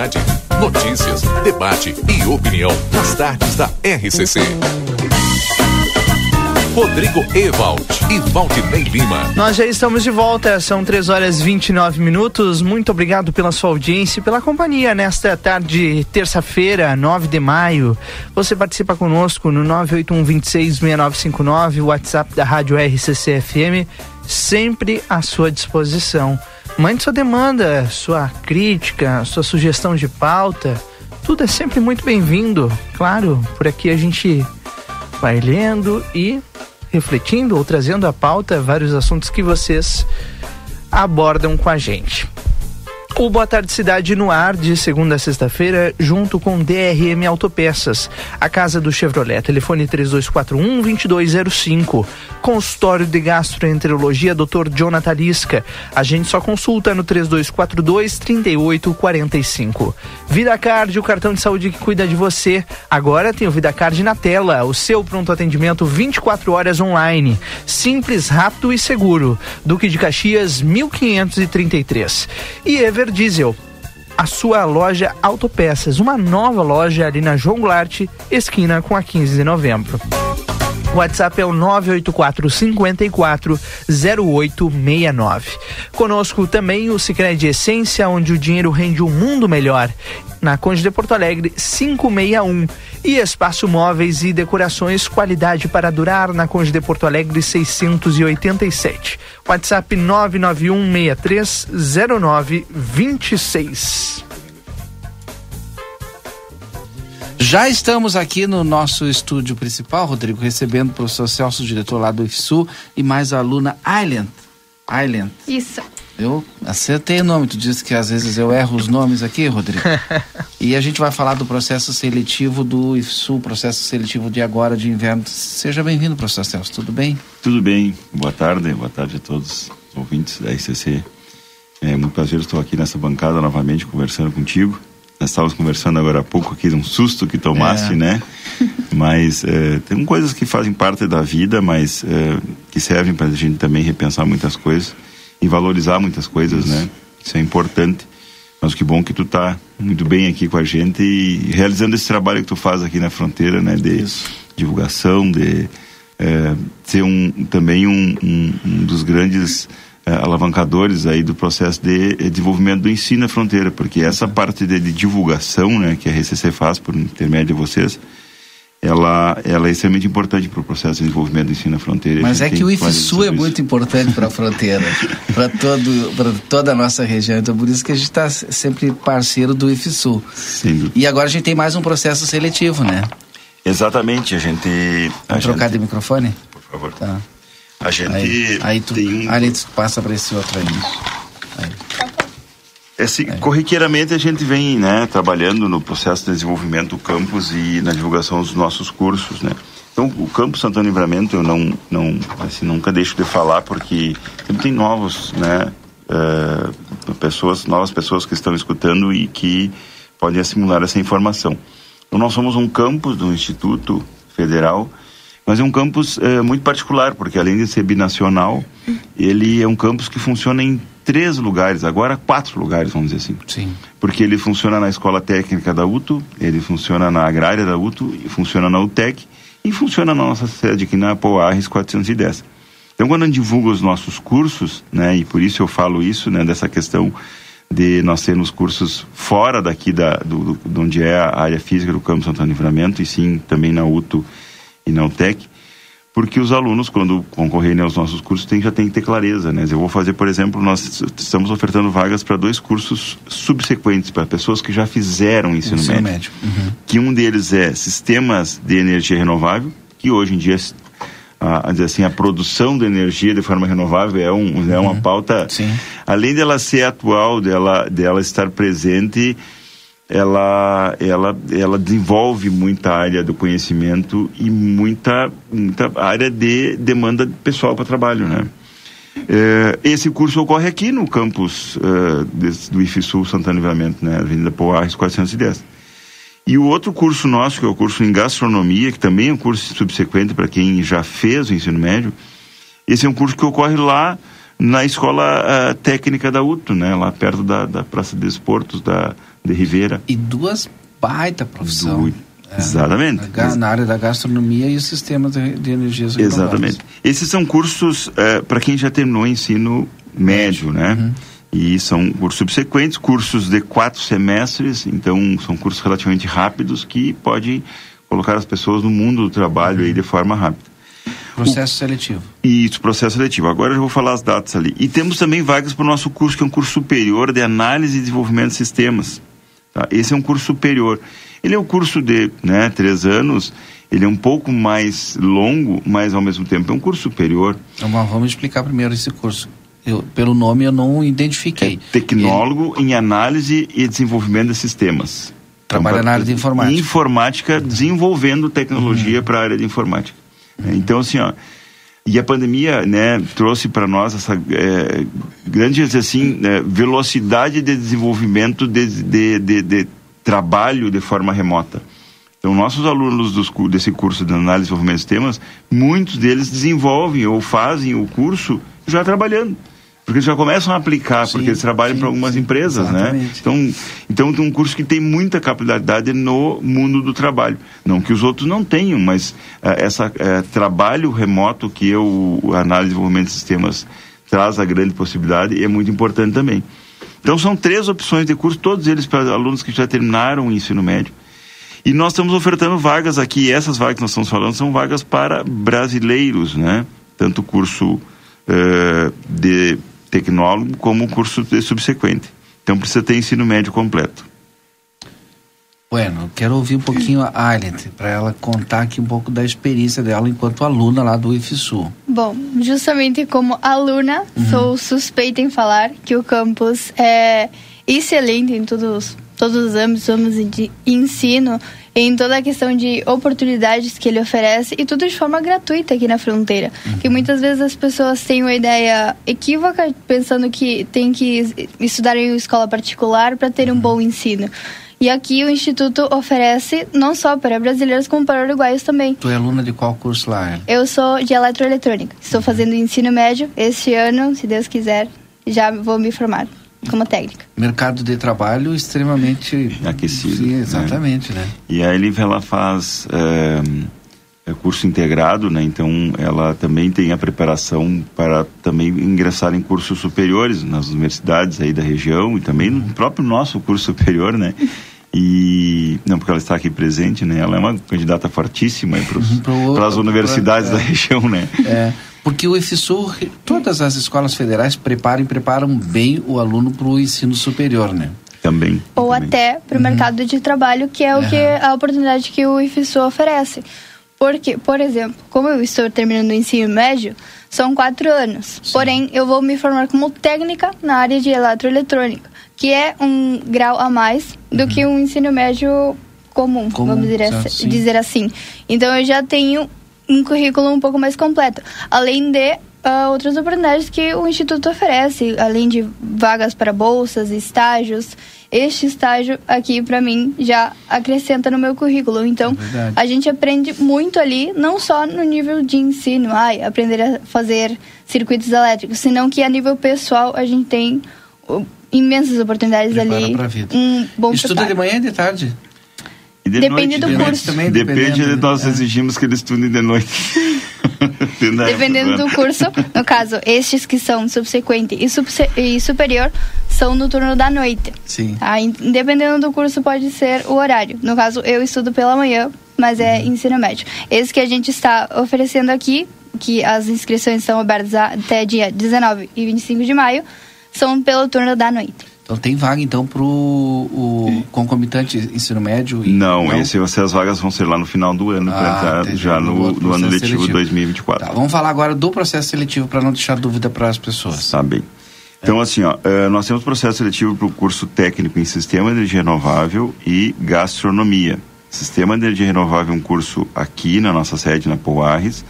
Cidade. Notícias, debate e opinião nas tardes da RCC. Rodrigo Ewald e Valdinei Lima. Nós já estamos de volta, são 3 horas e 29 minutos. Muito obrigado pela sua audiência e pela companhia nesta tarde, terça-feira, 9 de maio. Você participa conosco no 981 26 6959, o WhatsApp da Rádio RCC FM, sempre à sua disposição. Mande sua demanda, sua crítica, sua sugestão de pauta. Tudo é sempre muito bem-vindo. Claro, por aqui a gente vai lendo e refletindo ou trazendo à pauta vários assuntos que vocês abordam com a gente. O Boa Tarde Cidade no ar de segunda a sexta-feira, junto com DRM Autopeças, a casa do Chevrolet. Telefone 3241-2205. Consultório de Gastroenterologia, Dr. Jonathan Lisca. A gente só consulta no 3242-3845. Vida Card, o cartão de saúde que cuida de você. Agora tem o Vida Card na tela, o seu pronto atendimento 24 horas online. Simples, rápido e seguro. Duque de Caxias, 1533. E Diesel a sua loja Autopeças, uma nova loja ali na João Goulart, esquina com a 15 de novembro. O WhatsApp é o 984 54 0869. Conosco também o Sicredi Essência, onde o dinheiro rende um mundo melhor. Na Conde de Porto Alegre 561. E Espaço Móveis e Decorações, qualidade para durar na Conde de Porto Alegre 687. WhatsApp 991 6309 26. Já estamos aqui no nosso estúdio principal, Rodrigo, recebendo o professor Celso, diretor lá do IFSU, e mais a aluna Island. Island. Isso. Eu acertei o nome, tu disse que às vezes eu erro os nomes aqui, Rodrigo. e a gente vai falar do processo seletivo do IFSU, processo seletivo de agora, de inverno. Seja bem-vindo, professor Celso, tudo bem? Tudo bem, boa tarde, boa tarde a todos os ouvintes da ICC. É muito prazer estou aqui nessa bancada novamente conversando contigo. Nós estávamos conversando agora há pouco aqui um susto que tomaste, é. né? Mas é, tem coisas que fazem parte da vida, mas é, que servem para a gente também repensar muitas coisas e valorizar muitas coisas, Isso. né? Isso é importante. Mas que bom que tu tá muito bem aqui com a gente e realizando esse trabalho que tu faz aqui na fronteira, né? De Isso. divulgação, de é, ser um, também um, um, um dos grandes alavancadores aí do processo de eh, desenvolvimento do ensino na fronteira, porque essa parte de, de, divulgação, né, que a RCC faz por intermédio de vocês, ela, ela é extremamente importante para o processo de desenvolvimento do ensino na fronteira. Mas é que o IFSU é muito importante para a fronteira, para todo, toda a nossa região. Então, por isso que a gente está sempre parceiro do IFSU. Sim. E agora a gente tem mais um processo seletivo, né? Exatamente, a gente. A trocar de microfone? Por favor. Tá. A gente aí, aí tu, tem... aí tu passa para esse outro aí. aí. Esse, é, corriqueiramente a gente vem né, trabalhando no processo de desenvolvimento do campus e na divulgação dos nossos cursos, né? Então, o campus Santana Livramento eu não, não assim, nunca deixo de falar porque sempre tem novos, né, uh, pessoas, novas pessoas que estão escutando e que podem assimilar essa informação. Então, nós somos um campus do Instituto Federal mas é um campus é, muito particular, porque além de ser binacional, ele é um campus que funciona em três lugares, agora quatro lugares, vamos dizer assim. Sim. Porque ele funciona na Escola Técnica da UTO, ele funciona na Agrária da UTO, funciona na UTEC e funciona na nossa sede aqui na Poarres 410. Então, quando a gente divulga os nossos cursos, né, e por isso eu falo isso, né, dessa questão de nós termos cursos fora daqui da, do, do, de onde é a área física do Campo Santo Livramento, e sim também na UTO e na UTEC, porque os alunos, quando concorrerem aos nossos cursos, tem, já tem que ter clareza, né? Eu vou fazer, por exemplo, nós estamos ofertando vagas para dois cursos subsequentes, para pessoas que já fizeram ensino, ensino médio. médio. Uhum. Que um deles é Sistemas de Energia Renovável, que hoje em dia a, a, dizer assim, a produção de energia de forma renovável é, um, é uma uhum. pauta, Sim. além dela ser atual, dela, dela estar presente, ela, ela, ela desenvolve muita área do conhecimento e muita, muita área de demanda pessoal para trabalho, né? É, esse curso ocorre aqui no campus uh, do IFSU Santana Livramento, né? Avenida Poarres 410. E o outro curso nosso, que é o curso em gastronomia, que também é um curso subsequente para quem já fez o ensino médio, esse é um curso que ocorre lá na escola uh, técnica da UTO, né? Lá perto da, da Praça dos Portos, da, de Ribeira. E duas baita profissão. Du... É, Exatamente. Na área da gastronomia e o sistema de, de energias Exatamente. Esses são cursos é, para quem já terminou o ensino médio, né? Uhum. E são cursos subsequentes, cursos de quatro semestres, então são cursos relativamente rápidos que podem colocar as pessoas no mundo do trabalho uhum. aí de forma rápida. Processo o... seletivo. Isso, processo seletivo. Agora eu vou falar as datas ali. E temos também vagas para o nosso curso, que é um curso superior de análise e desenvolvimento de sistemas. Tá? Esse é um curso superior. Ele é um curso de né, três anos, ele é um pouco mais longo, mas ao mesmo tempo é um curso superior. Então vamos explicar primeiro esse curso. Eu, pelo nome eu não identifiquei. É tecnólogo Ele... em análise e desenvolvimento de sistemas. Trabalha então, na área de informática. Informática, desenvolvendo tecnologia uhum. para a área de informática. Uhum. Então, assim, ó, e a pandemia, né, trouxe para nós essa é, grande, assim, é, velocidade de desenvolvimento de, de, de, de, trabalho de forma remota. Então, nossos alunos dos, desse curso de análise e desenvolvimento de sistemas, muitos deles desenvolvem ou fazem o curso já trabalhando porque eles já começam a aplicar, sim, porque eles trabalham para algumas sim, empresas, né? exatamente. né? Então, então tem um curso que tem muita capilaridade no mundo do trabalho. Não que os outros não tenham, mas uh, essa uh, trabalho remoto que eu, o análise e desenvolvimento de sistemas traz a grande possibilidade e é muito importante também. Então são três opções de curso, todos eles para alunos que já terminaram o ensino médio. E nós estamos ofertando vagas aqui, e essas vagas que nós estamos falando são vagas para brasileiros, né? Tanto curso uh, de tecnólogo como curso subsequente. Então precisa ter ensino médio completo. Bueno, quero ouvir um pouquinho a Ailent, para ela contar aqui um pouco da experiência dela enquanto aluna lá do IFSU. Bom, justamente como aluna, uhum. sou suspeita em falar que o campus é excelente em todos, todos os âmbitos, âmbitos de ensino, em toda a questão de oportunidades que ele oferece e tudo de forma gratuita aqui na fronteira. Uhum. Que muitas vezes as pessoas têm uma ideia equívoca pensando que tem que estudar em uma escola particular para ter um uhum. bom ensino. E aqui o Instituto oferece não só para brasileiros, como para uruguaios também. Tu é aluna de qual curso lá? Eu sou de eletroeletrônica. Estou uhum. fazendo ensino médio. Este ano, se Deus quiser, já vou me formar como técnica. Mercado de trabalho extremamente aquecido. Sim, né? exatamente, né? né? E a Eliv, ela faz é, é curso integrado, né? Então ela também tem a preparação para também ingressar em cursos superiores nas universidades aí da região e também no próprio nosso curso superior, né? E não porque ela está aqui presente, né? Ela é uma candidata fortíssima para as universidades pra, é, da região, né? É. Porque o EFSU, todas as escolas federais preparam e preparam bem o aluno para o ensino superior, né? Também. Ou também. até para o uhum. mercado de trabalho, que é o que a oportunidade que o IFSU oferece. Porque, por exemplo, como eu estou terminando o ensino médio, são quatro anos. Sim. Porém, eu vou me formar como técnica na área de eletroeletrônica, que é um grau a mais do uhum. que um ensino médio comum, comum vamos dizer, assim, dizer assim. Então, eu já tenho um currículo um pouco mais completo. Além de uh, outras oportunidades que o Instituto oferece, além de vagas para bolsas, estágios. Este estágio aqui, para mim, já acrescenta no meu currículo. Então, é a gente aprende muito ali, não só no nível de ensino, ai, aprender a fazer circuitos elétricos, senão que a nível pessoal a gente tem uh, imensas oportunidades Prepara ali. Um bom Estuda preparo. de manhã e de tarde? De Depende noite, do curso. Também Depende de nós é. exigimos que eles estudem de noite. Dependendo do curso, no caso, estes que são subsequente e, subse e superior são no turno da noite. Sim. Tá? Dependendo do curso, pode ser o horário. No caso, eu estudo pela manhã, mas é uhum. ensino médio. Esse que a gente está oferecendo aqui, que as inscrições estão abertas até dia 19 e 25 de maio, são pelo turno da noite. Então tem vaga então para o concomitante ensino médio? E, não, não, esse essas vagas vão ser lá no final do ano, ah, entrar já no, no, ano letivo, seletivo. 2024. Tá, vamos falar agora do processo seletivo para não deixar dúvida para as pessoas. Tá bem. Então, é. assim, ó, eh, nós temos processo seletivo para o curso técnico em Sistema de Energia Renovável e Gastronomia. Sistema de Energia Renovável é um curso aqui na nossa sede, na Poarres,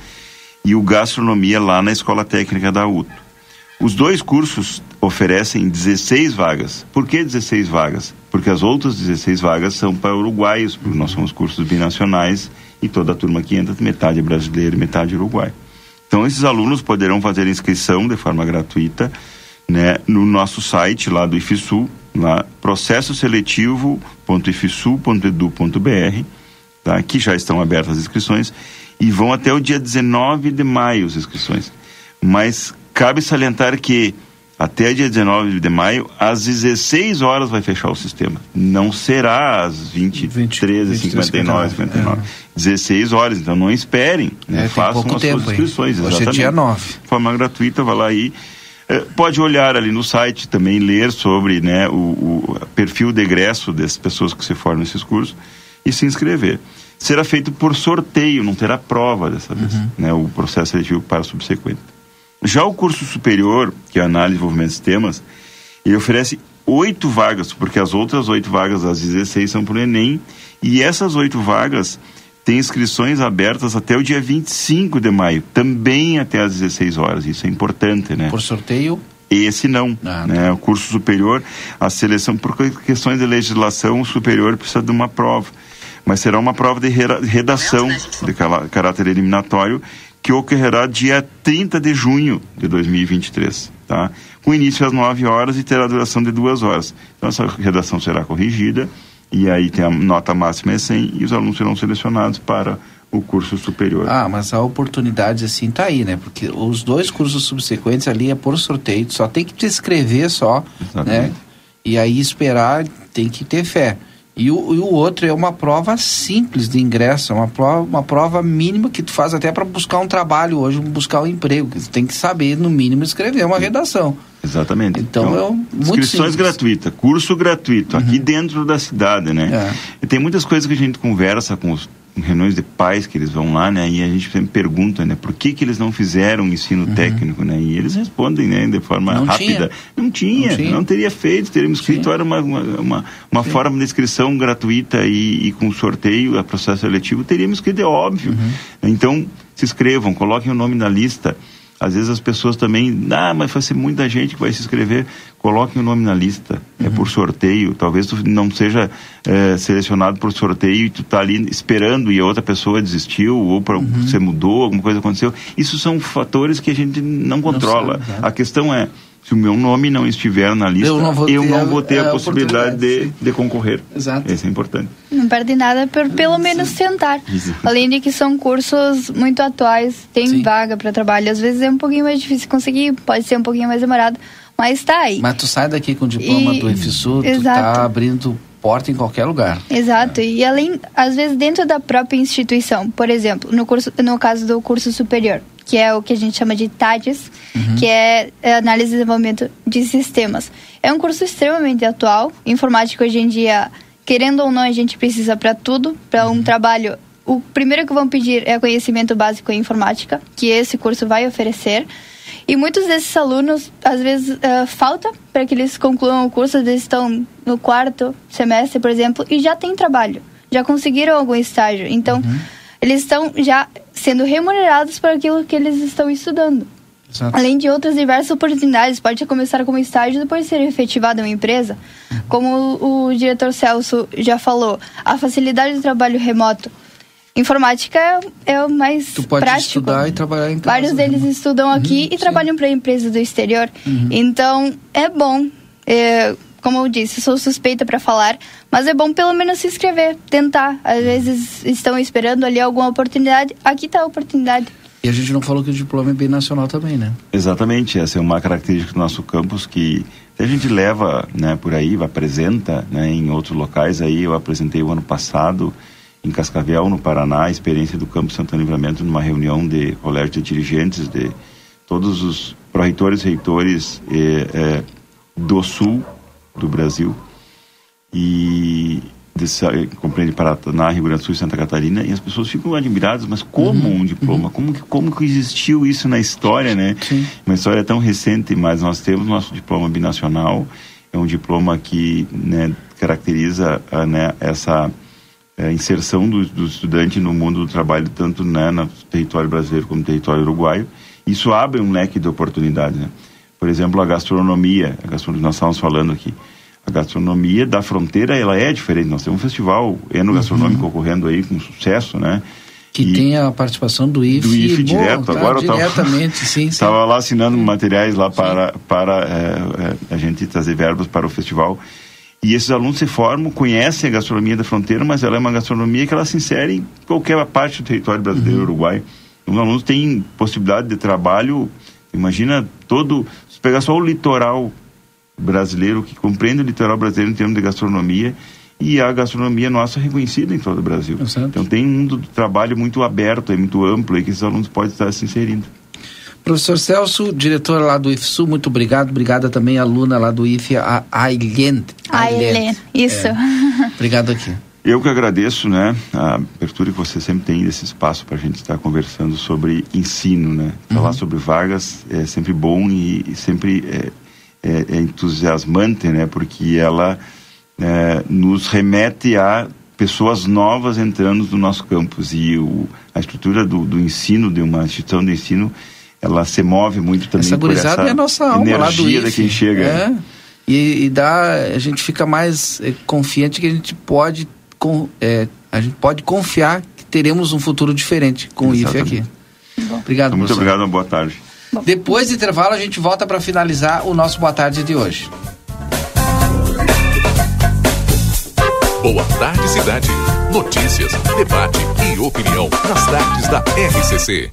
e o Gastronomia lá na Escola Técnica da UTO. Os dois cursos oferecem 16 vagas. Por que 16 vagas? Porque as outras 16 vagas são para uruguaios, porque nós somos cursos binacionais e toda a turma que entra, metade é brasileira e metade uruguai. Então, esses alunos poderão fazer inscrição de forma gratuita né, no nosso site lá do IFSU, lá processoseletivo.ifsu.edu.br, tá, que já estão abertas as inscrições, e vão até o dia 19 de maio as inscrições. Mas cabe salientar que até dia 19 de maio, às 16 horas vai fechar o sistema. Não será às 23, 59, 59. É. 16 horas, então não esperem. Né? É, Façam as suas inscrições. Hoje exatamente. é dia 9. De forma gratuita, vai lá aí. É, pode olhar ali no site também, ler sobre né, o, o perfil de egresso das pessoas que se formam nesses cursos e se inscrever. Será feito por sorteio, não terá prova dessa vez, uhum. né, o processo seletivo para subsequente. Já o curso superior, que é análise e desenvolvimento de sistemas, ele oferece oito vagas, porque as outras oito vagas, as 16, são para o Enem, e essas oito vagas têm inscrições abertas até o dia 25 de maio, também até às 16 horas. Isso é importante, né? Por sorteio? Esse não, ah, né? Tá. O curso superior, a seleção por questões de legislação superior precisa de uma prova, mas será uma prova de redação de caráter eliminatório que ocorrerá dia 30 de junho de 2023, tá? Com início às 9 horas e terá duração de duas horas. Então essa redação será corrigida e aí tem a nota máxima é 100 e os alunos serão selecionados para o curso superior. Ah, mas a oportunidade assim tá aí, né? Porque os dois cursos subsequentes ali é por sorteio, só tem que te inscrever só, Exatamente. né? E aí esperar, tem que ter fé. E o, e o outro é uma prova simples de ingresso, é uma prova, uma prova mínima que tu faz até para buscar um trabalho hoje, buscar um emprego. Que tu tem que saber, no mínimo, escrever uma redação. Exatamente. Então, então é muito inscrições gratuitas, curso gratuito, uhum. aqui dentro da cidade, né? É. E tem muitas coisas que a gente conversa com os reuniões de pais que eles vão lá, né? E a gente sempre pergunta, né? Por que que eles não fizeram ensino uhum. técnico, né? E eles respondem, né? De forma não rápida. Tinha. Não, tinha, não tinha, não teria feito, teríamos escrito, era uma, uma, uma, uma forma de inscrição gratuita e, e, com sorteio, a processo seletivo, teríamos escrito, é óbvio. Uhum. Então, se inscrevam, coloquem o nome na lista. Às vezes as pessoas também, ah, mas vai ser muita gente que vai se inscrever. Coloque o nome na lista, é uhum. é por sorteio. Talvez tu não seja é, selecionado por sorteio e tu tá ali esperando e a outra pessoa desistiu ou pra, uhum. você mudou, alguma coisa aconteceu. Isso são fatores que a gente não controla. Não sabe, a questão é, se o meu nome não estiver na lista, eu não vou ter, não vou ter a, a possibilidade de, de concorrer. Exato. Isso é importante. Não perde nada por pelo menos tentar. Isso. Além de que são cursos muito atuais, tem Sim. vaga para trabalho. Às vezes é um pouquinho mais difícil conseguir, pode ser um pouquinho mais demorado, mas tá aí. Mas tu sai daqui com o diploma e... do IFSU, tu tá abrindo porta em qualquer lugar. Exato. É. E além, às vezes dentro da própria instituição, por exemplo, no curso, no caso do curso superior, que é o que a gente chama de TADES, uhum. que é análise e desenvolvimento de sistemas. É um curso extremamente atual. Informática hoje em dia, querendo ou não, a gente precisa para tudo, para um uhum. trabalho. O primeiro que vão pedir é conhecimento básico em informática, que esse curso vai oferecer. E muitos desses alunos, às vezes, uh, falta para que eles concluam o curso, eles estão no quarto semestre, por exemplo, e já têm trabalho, já conseguiram algum estágio. Então, uhum. eles estão já sendo remunerados por aquilo que eles estão estudando. Exato. Além de outras diversas oportunidades, pode começar como estágio e depois ser efetivado em uma empresa. Uhum. Como o, o, diretor Celso já falou, a facilidade do trabalho remoto. Informática é, é o mais tu pode prático. estudar e trabalhar em casa. Vários deles uhum. estudam aqui uhum, e sim. trabalham para empresas do exterior. Uhum. Então, é bom. É, como eu disse, sou suspeita para falar, mas é bom pelo menos se inscrever, tentar. Às vezes estão esperando ali alguma oportunidade, aqui está a oportunidade. E a gente não falou que o diploma é bem nacional também, né? Exatamente, essa é uma característica do nosso campus que a gente leva né, por aí, apresenta né, em outros locais aí. Eu apresentei o ano passado em Cascavel, no Paraná, a experiência do Campus Santana Livramento numa reunião de colégio de dirigentes de todos os pró-reitores reitores eh, eh, do Sul do Brasil e desse, compreende Paraná, Rio Grande do Sul e Santa Catarina e as pessoas ficam admiradas, mas como uhum, um diploma? Uhum. Como, que, como que existiu isso na história, né? Sim. Uma história tão recente, mas nós temos nosso diploma binacional, é um diploma que né, caracteriza a, né, essa é, inserção do, do, estudante no mundo do trabalho, tanto né, no território brasileiro como no território uruguaio. Isso abre um leque de oportunidades, né? Por exemplo, a gastronomia, a gastronomia nós estávamos falando aqui. A gastronomia da fronteira, ela é diferente. Nós temos um festival enogastronômico uhum. ocorrendo aí com sucesso, né? Que e tem a participação do IFE. Do IFE direto. Tá, Agora diretamente, tava, sim. Estava lá assinando materiais lá para, para é, é, a gente trazer verbas para o festival. E esses alunos se formam, conhecem a gastronomia da fronteira, mas ela é uma gastronomia que ela se insere em qualquer parte do território brasileiro uhum. Uruguai. Os alunos têm possibilidade de trabalho, imagina todo, se pegar só o litoral brasileiro, que compreende o litoral brasileiro em termos de gastronomia, e a gastronomia nossa é reconhecida em todo o Brasil. Exato. Então tem um mundo do trabalho muito aberto, e muito amplo, e que esses alunos podem estar se inserindo. Professor Celso, diretor lá do IFSU, muito obrigado. Obrigada também, aluna lá do IFE, a Ailen. Ailen, isso. É. Obrigado aqui. Eu que agradeço, né, a abertura que você sempre tem desse espaço para a gente estar conversando sobre ensino, né? Falar Uhum. sobre vagas é sempre bom e, e sempre é, é, é entusiasmante, né? Porque ela é, nos remete a pessoas novas entrando no nosso campus e o, a estrutura do, do ensino de uma instituição de ensino ela se move muito também Essa por essa é a nossa alma lá do energia de quem chega. É. E, e dá, a gente fica mais eh, confiante que a gente pode, com, eh, a gente pode confiar que teremos um futuro diferente com o IFE aqui. Obrigado, Muito professor. obrigado, uma boa tarde. Depois do intervalo, a gente volta para finalizar o nosso Boa Tarde de hoje. Boa tarde, cidade. Notícias, debate e opinião nas tardes da RCC.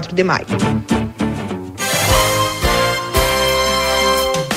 de maio.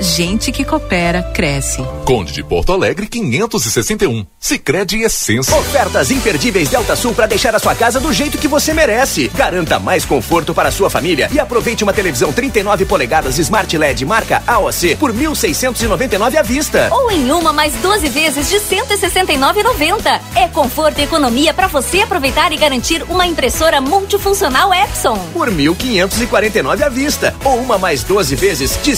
gente que coopera cresce. Conde de Porto Alegre 561. Sicredi Essência. Ofertas imperdíveis Delta Sul para deixar a sua casa do jeito que você merece. Garanta mais conforto para a sua família e aproveite uma televisão 39 polegadas Smart LED marca AOC por 1.699 à vista. Ou em uma mais 12 vezes de 169,90. É conforto e economia para você aproveitar e garantir uma impressora multifuncional Epson. Por 1.549 à vista. Ou uma mais 12 vezes de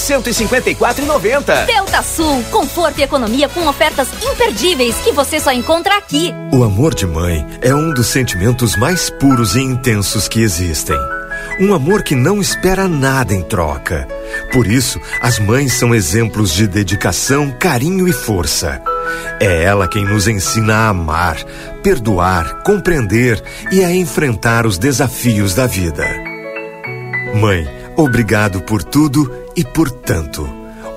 154,90. Delta Sul, conforto e economia com ofertas imperdíveis que você só encontra aqui. O amor de mãe é um dos sentimentos mais puros e intensos que existem. Um amor que não espera nada em troca. Por isso, as mães são exemplos de dedicação, carinho e força. É ela quem nos ensina a amar, perdoar, compreender e a enfrentar os desafios da vida. Mãe, obrigado por tudo e por tanto.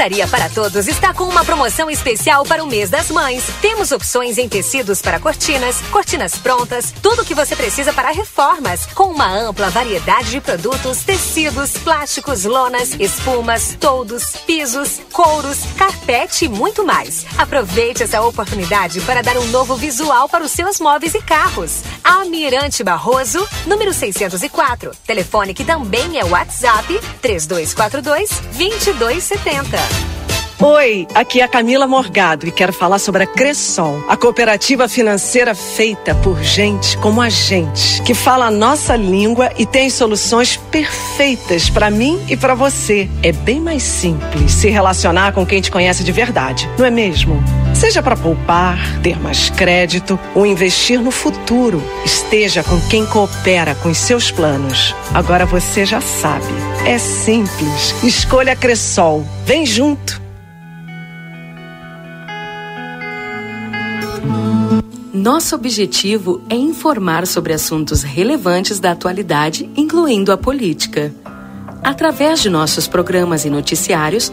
Tapeçaria para Todos está com uma promoção especial para o mês das mães. Temos opções em tecidos para cortinas, cortinas prontas, tudo o que você precisa para reformas, com uma ampla variedade de produtos, tecidos, plásticos, lonas, espumas, toldos, pisos, couros, carpete e muito mais. Aproveite essa oportunidade para dar um novo visual para os seus móveis e carros. Almirante Barroso, número 604. Telefone que também é WhatsApp 3242 2270. Oi, aqui é a Camila Morgado e quero falar sobre a Cressol, a cooperativa financeira feita por gente como a gente, que fala a nossa língua e tem soluções perfeitas para mim e para você. É bem mais simples se relacionar com quem te conhece de verdade, não é mesmo? Seja para poupar, ter mais crédito ou investir no futuro, esteja com quem coopera com os seus planos. Agora você já sabe. É simples. Escolha Cressol. Vem junto. Nosso objetivo é informar sobre assuntos relevantes da atualidade, incluindo a política. Através de nossos programas e noticiários,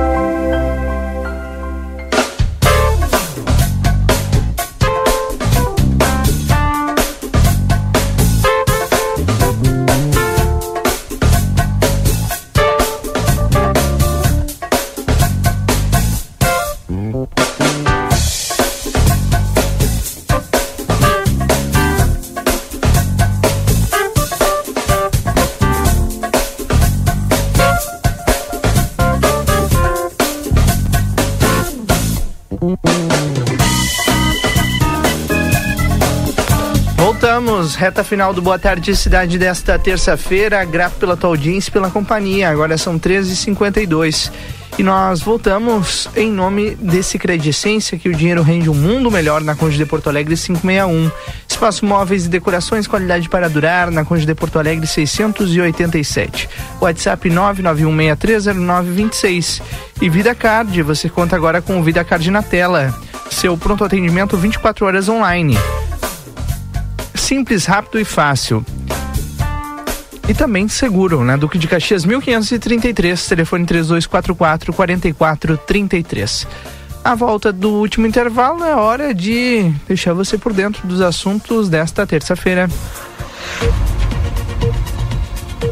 Reta final do Boa Tarde Cidade desta terça-feira. Grato pela tua audiência e pela companhia. Agora são 13h52. E nós voltamos em nome desse Credicência, que o dinheiro rende um mundo melhor na Conde de Porto Alegre 561. Espaço móveis e decorações, qualidade para durar, na Conde de Porto Alegre 687. WhatsApp 991630926. E Vida Card, você conta agora com o Vida Card na tela. Seu pronto atendimento 24 horas online simples, rápido e fácil. E também seguro, né? Duque de Caxias 1533, telefone 3244 4433. A volta do último intervalo é hora de deixar você por dentro dos assuntos desta terça-feira.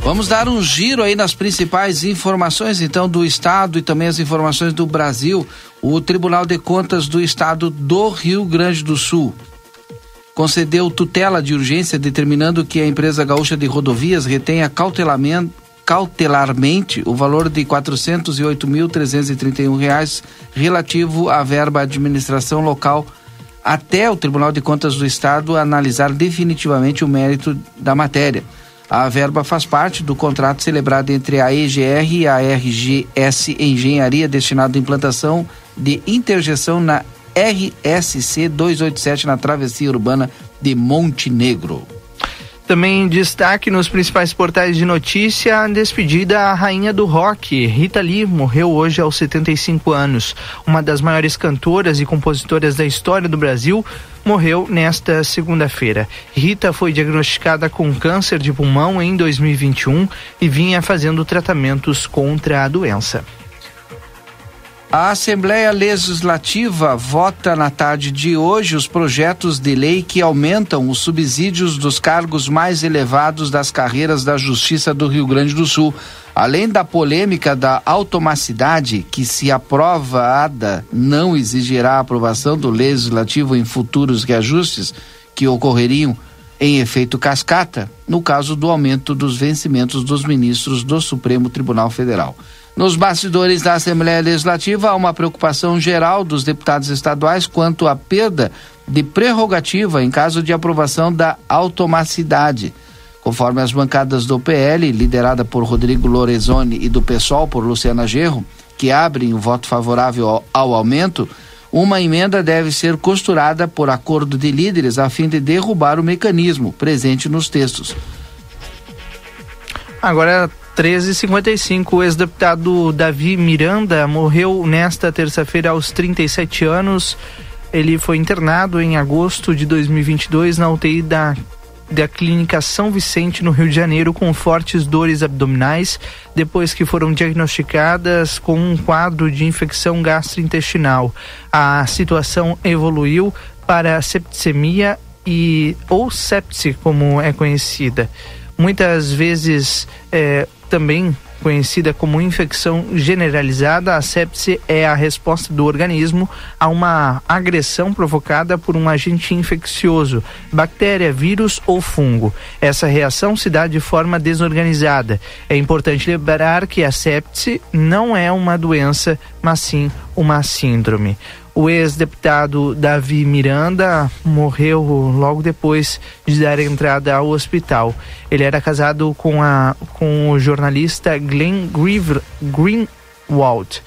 Vamos dar um giro aí nas principais informações então do estado e também as informações do Brasil. O Tribunal de Contas do Estado do Rio Grande do Sul concedeu tutela de urgência determinando que a empresa gaúcha de rodovias retenha cautelarmente o valor de 408.331 reais relativo à verba administração local até o Tribunal de Contas do Estado analisar definitivamente o mérito da matéria. A verba faz parte do contrato celebrado entre a EGR e a RGS Engenharia destinado à implantação de interjeção na RSC 287 na travessia urbana de Montenegro. Também destaque nos principais portais de notícia a despedida à rainha do rock. Rita Lee morreu hoje aos 75 anos. Uma das maiores cantoras e compositoras da história do Brasil morreu nesta segunda-feira. Rita foi diagnosticada com câncer de pulmão em 2021 e vinha fazendo tratamentos contra a doença. A Assembleia Legislativa vota na tarde de hoje os projetos de lei que aumentam os subsídios dos cargos mais elevados das carreiras da Justiça do Rio Grande do Sul. Além da polêmica da automacidade, que se aprovada não exigirá a aprovação do Legislativo em futuros reajustes que ocorreriam em efeito cascata, no caso do aumento dos vencimentos dos ministros do Supremo Tribunal Federal. Nos bastidores da Assembleia Legislativa, há uma preocupação geral dos deputados estaduais quanto à perda de prerrogativa em caso de aprovação da automacidade. Conforme as bancadas do PL, liderada por Rodrigo Lorenzoni, e do PSOL por Luciana Gerro, que abrem o voto favorável ao, ao aumento, uma emenda deve ser costurada por acordo de líderes a fim de derrubar o mecanismo presente nos textos. Agora 13h55, o ex-deputado Davi Miranda morreu nesta terça-feira aos 37 anos. Ele foi internado em agosto de 2022 na UTI da da Clínica São Vicente, no Rio de Janeiro, com fortes dores abdominais, depois que foram diagnosticadas com um quadro de infecção gastrointestinal. A situação evoluiu para septicemia e ou sepse, como é conhecida. Muitas vezes é, também conhecida como infecção generalizada, a sepse é a resposta do organismo a uma agressão provocada por um agente infeccioso, bactéria, vírus ou fungo. Essa reação se dá de forma desorganizada. É importante lembrar que a sepse não é uma doença, mas sim uma síndrome. O ex-deputado Davi Miranda morreu logo depois de dar entrada ao hospital. Ele era casado com, a, com o jornalista Glenn Greenwald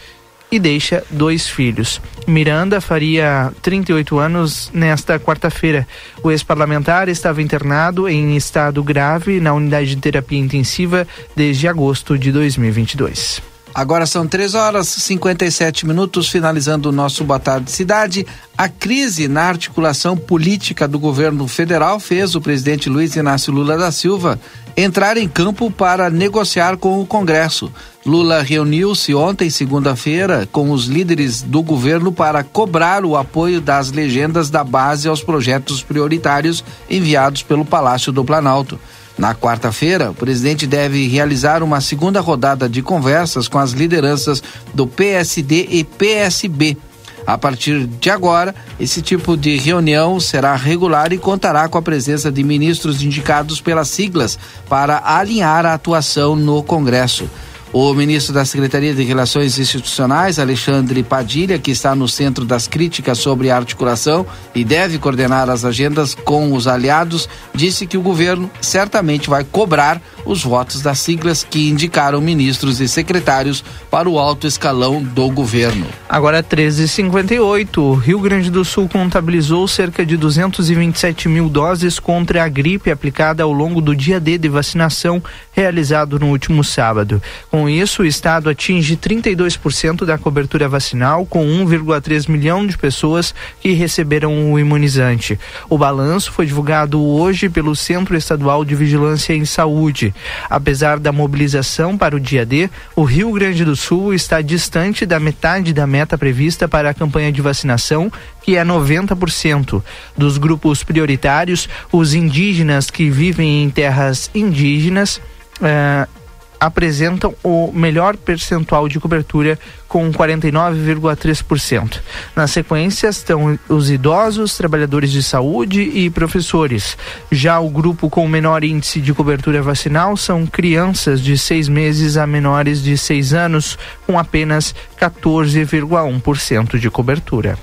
e deixa dois filhos. Miranda faria 38 anos nesta quarta-feira. O ex-parlamentar estava internado em estado grave na unidade de terapia intensiva desde agosto de 2022. Agora são 3 horas e 57 minutos, finalizando o nosso Boa Tarde Cidade. A crise na articulação política do governo federal fez o presidente Luiz Inácio Lula da Silva entrar em campo para negociar com o Congresso. Lula reuniu-se ontem, segunda-feira, com os líderes do governo para cobrar o apoio das legendas da base aos projetos prioritários enviados pelo Palácio do Planalto. Na quarta-feira, o presidente deve realizar uma segunda rodada de conversas com as lideranças do PSD e PSB. A partir de agora, esse tipo de reunião será regular e contará com a presença de ministros indicados pelas siglas para alinhar a atuação no Congresso. O ministro da Secretaria de Relações Institucionais, Alexandre Padilha, que está no centro das críticas sobre a articulação e deve coordenar as agendas com os aliados, disse que o governo certamente vai cobrar os votos das siglas que indicaram ministros e secretários para o alto escalão do governo. Agora 13h58, o Rio Grande do Sul contabilizou cerca de 227 mil doses contra a gripe aplicada ao longo do dia D de vacinação realizado no último sábado. Com isso, o estado atinge 32% da cobertura vacinal, com 1,3 milhão de pessoas que receberam o imunizante. O balanço foi divulgado hoje pelo Centro Estadual de Vigilância em Saúde. Apesar da mobilização para o dia D, o Rio Grande do Sul está distante da metade da meta prevista para a campanha de vacinação, que é 90%. Dos grupos prioritários, os indígenas que vivem em terras indígenas. Uh, apresentam o melhor percentual de cobertura com 49,3%. Na sequência estão os idosos, trabalhadores de saúde e professores. Já o grupo com menor índice de cobertura vacinal são crianças de seis meses a menores de seis anos, com apenas 14,1% de cobertura.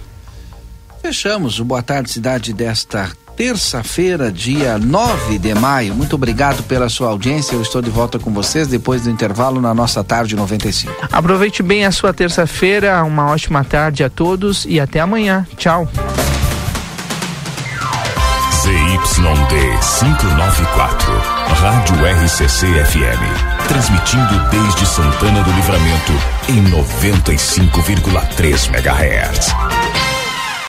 Fechamos o Boa Tarde Cidade desta terça-feira, dia 9 de maio. Muito obrigado pela sua audiência. Eu estou de volta com vocês depois do intervalo na nossa tarde 95. Aproveite bem a sua terça-feira, uma ótima tarde a todos e até amanhã. Tchau. ZYD 594, Rádio RCC FM. Transmitindo desde Santana do Livramento em 95,3 MHz.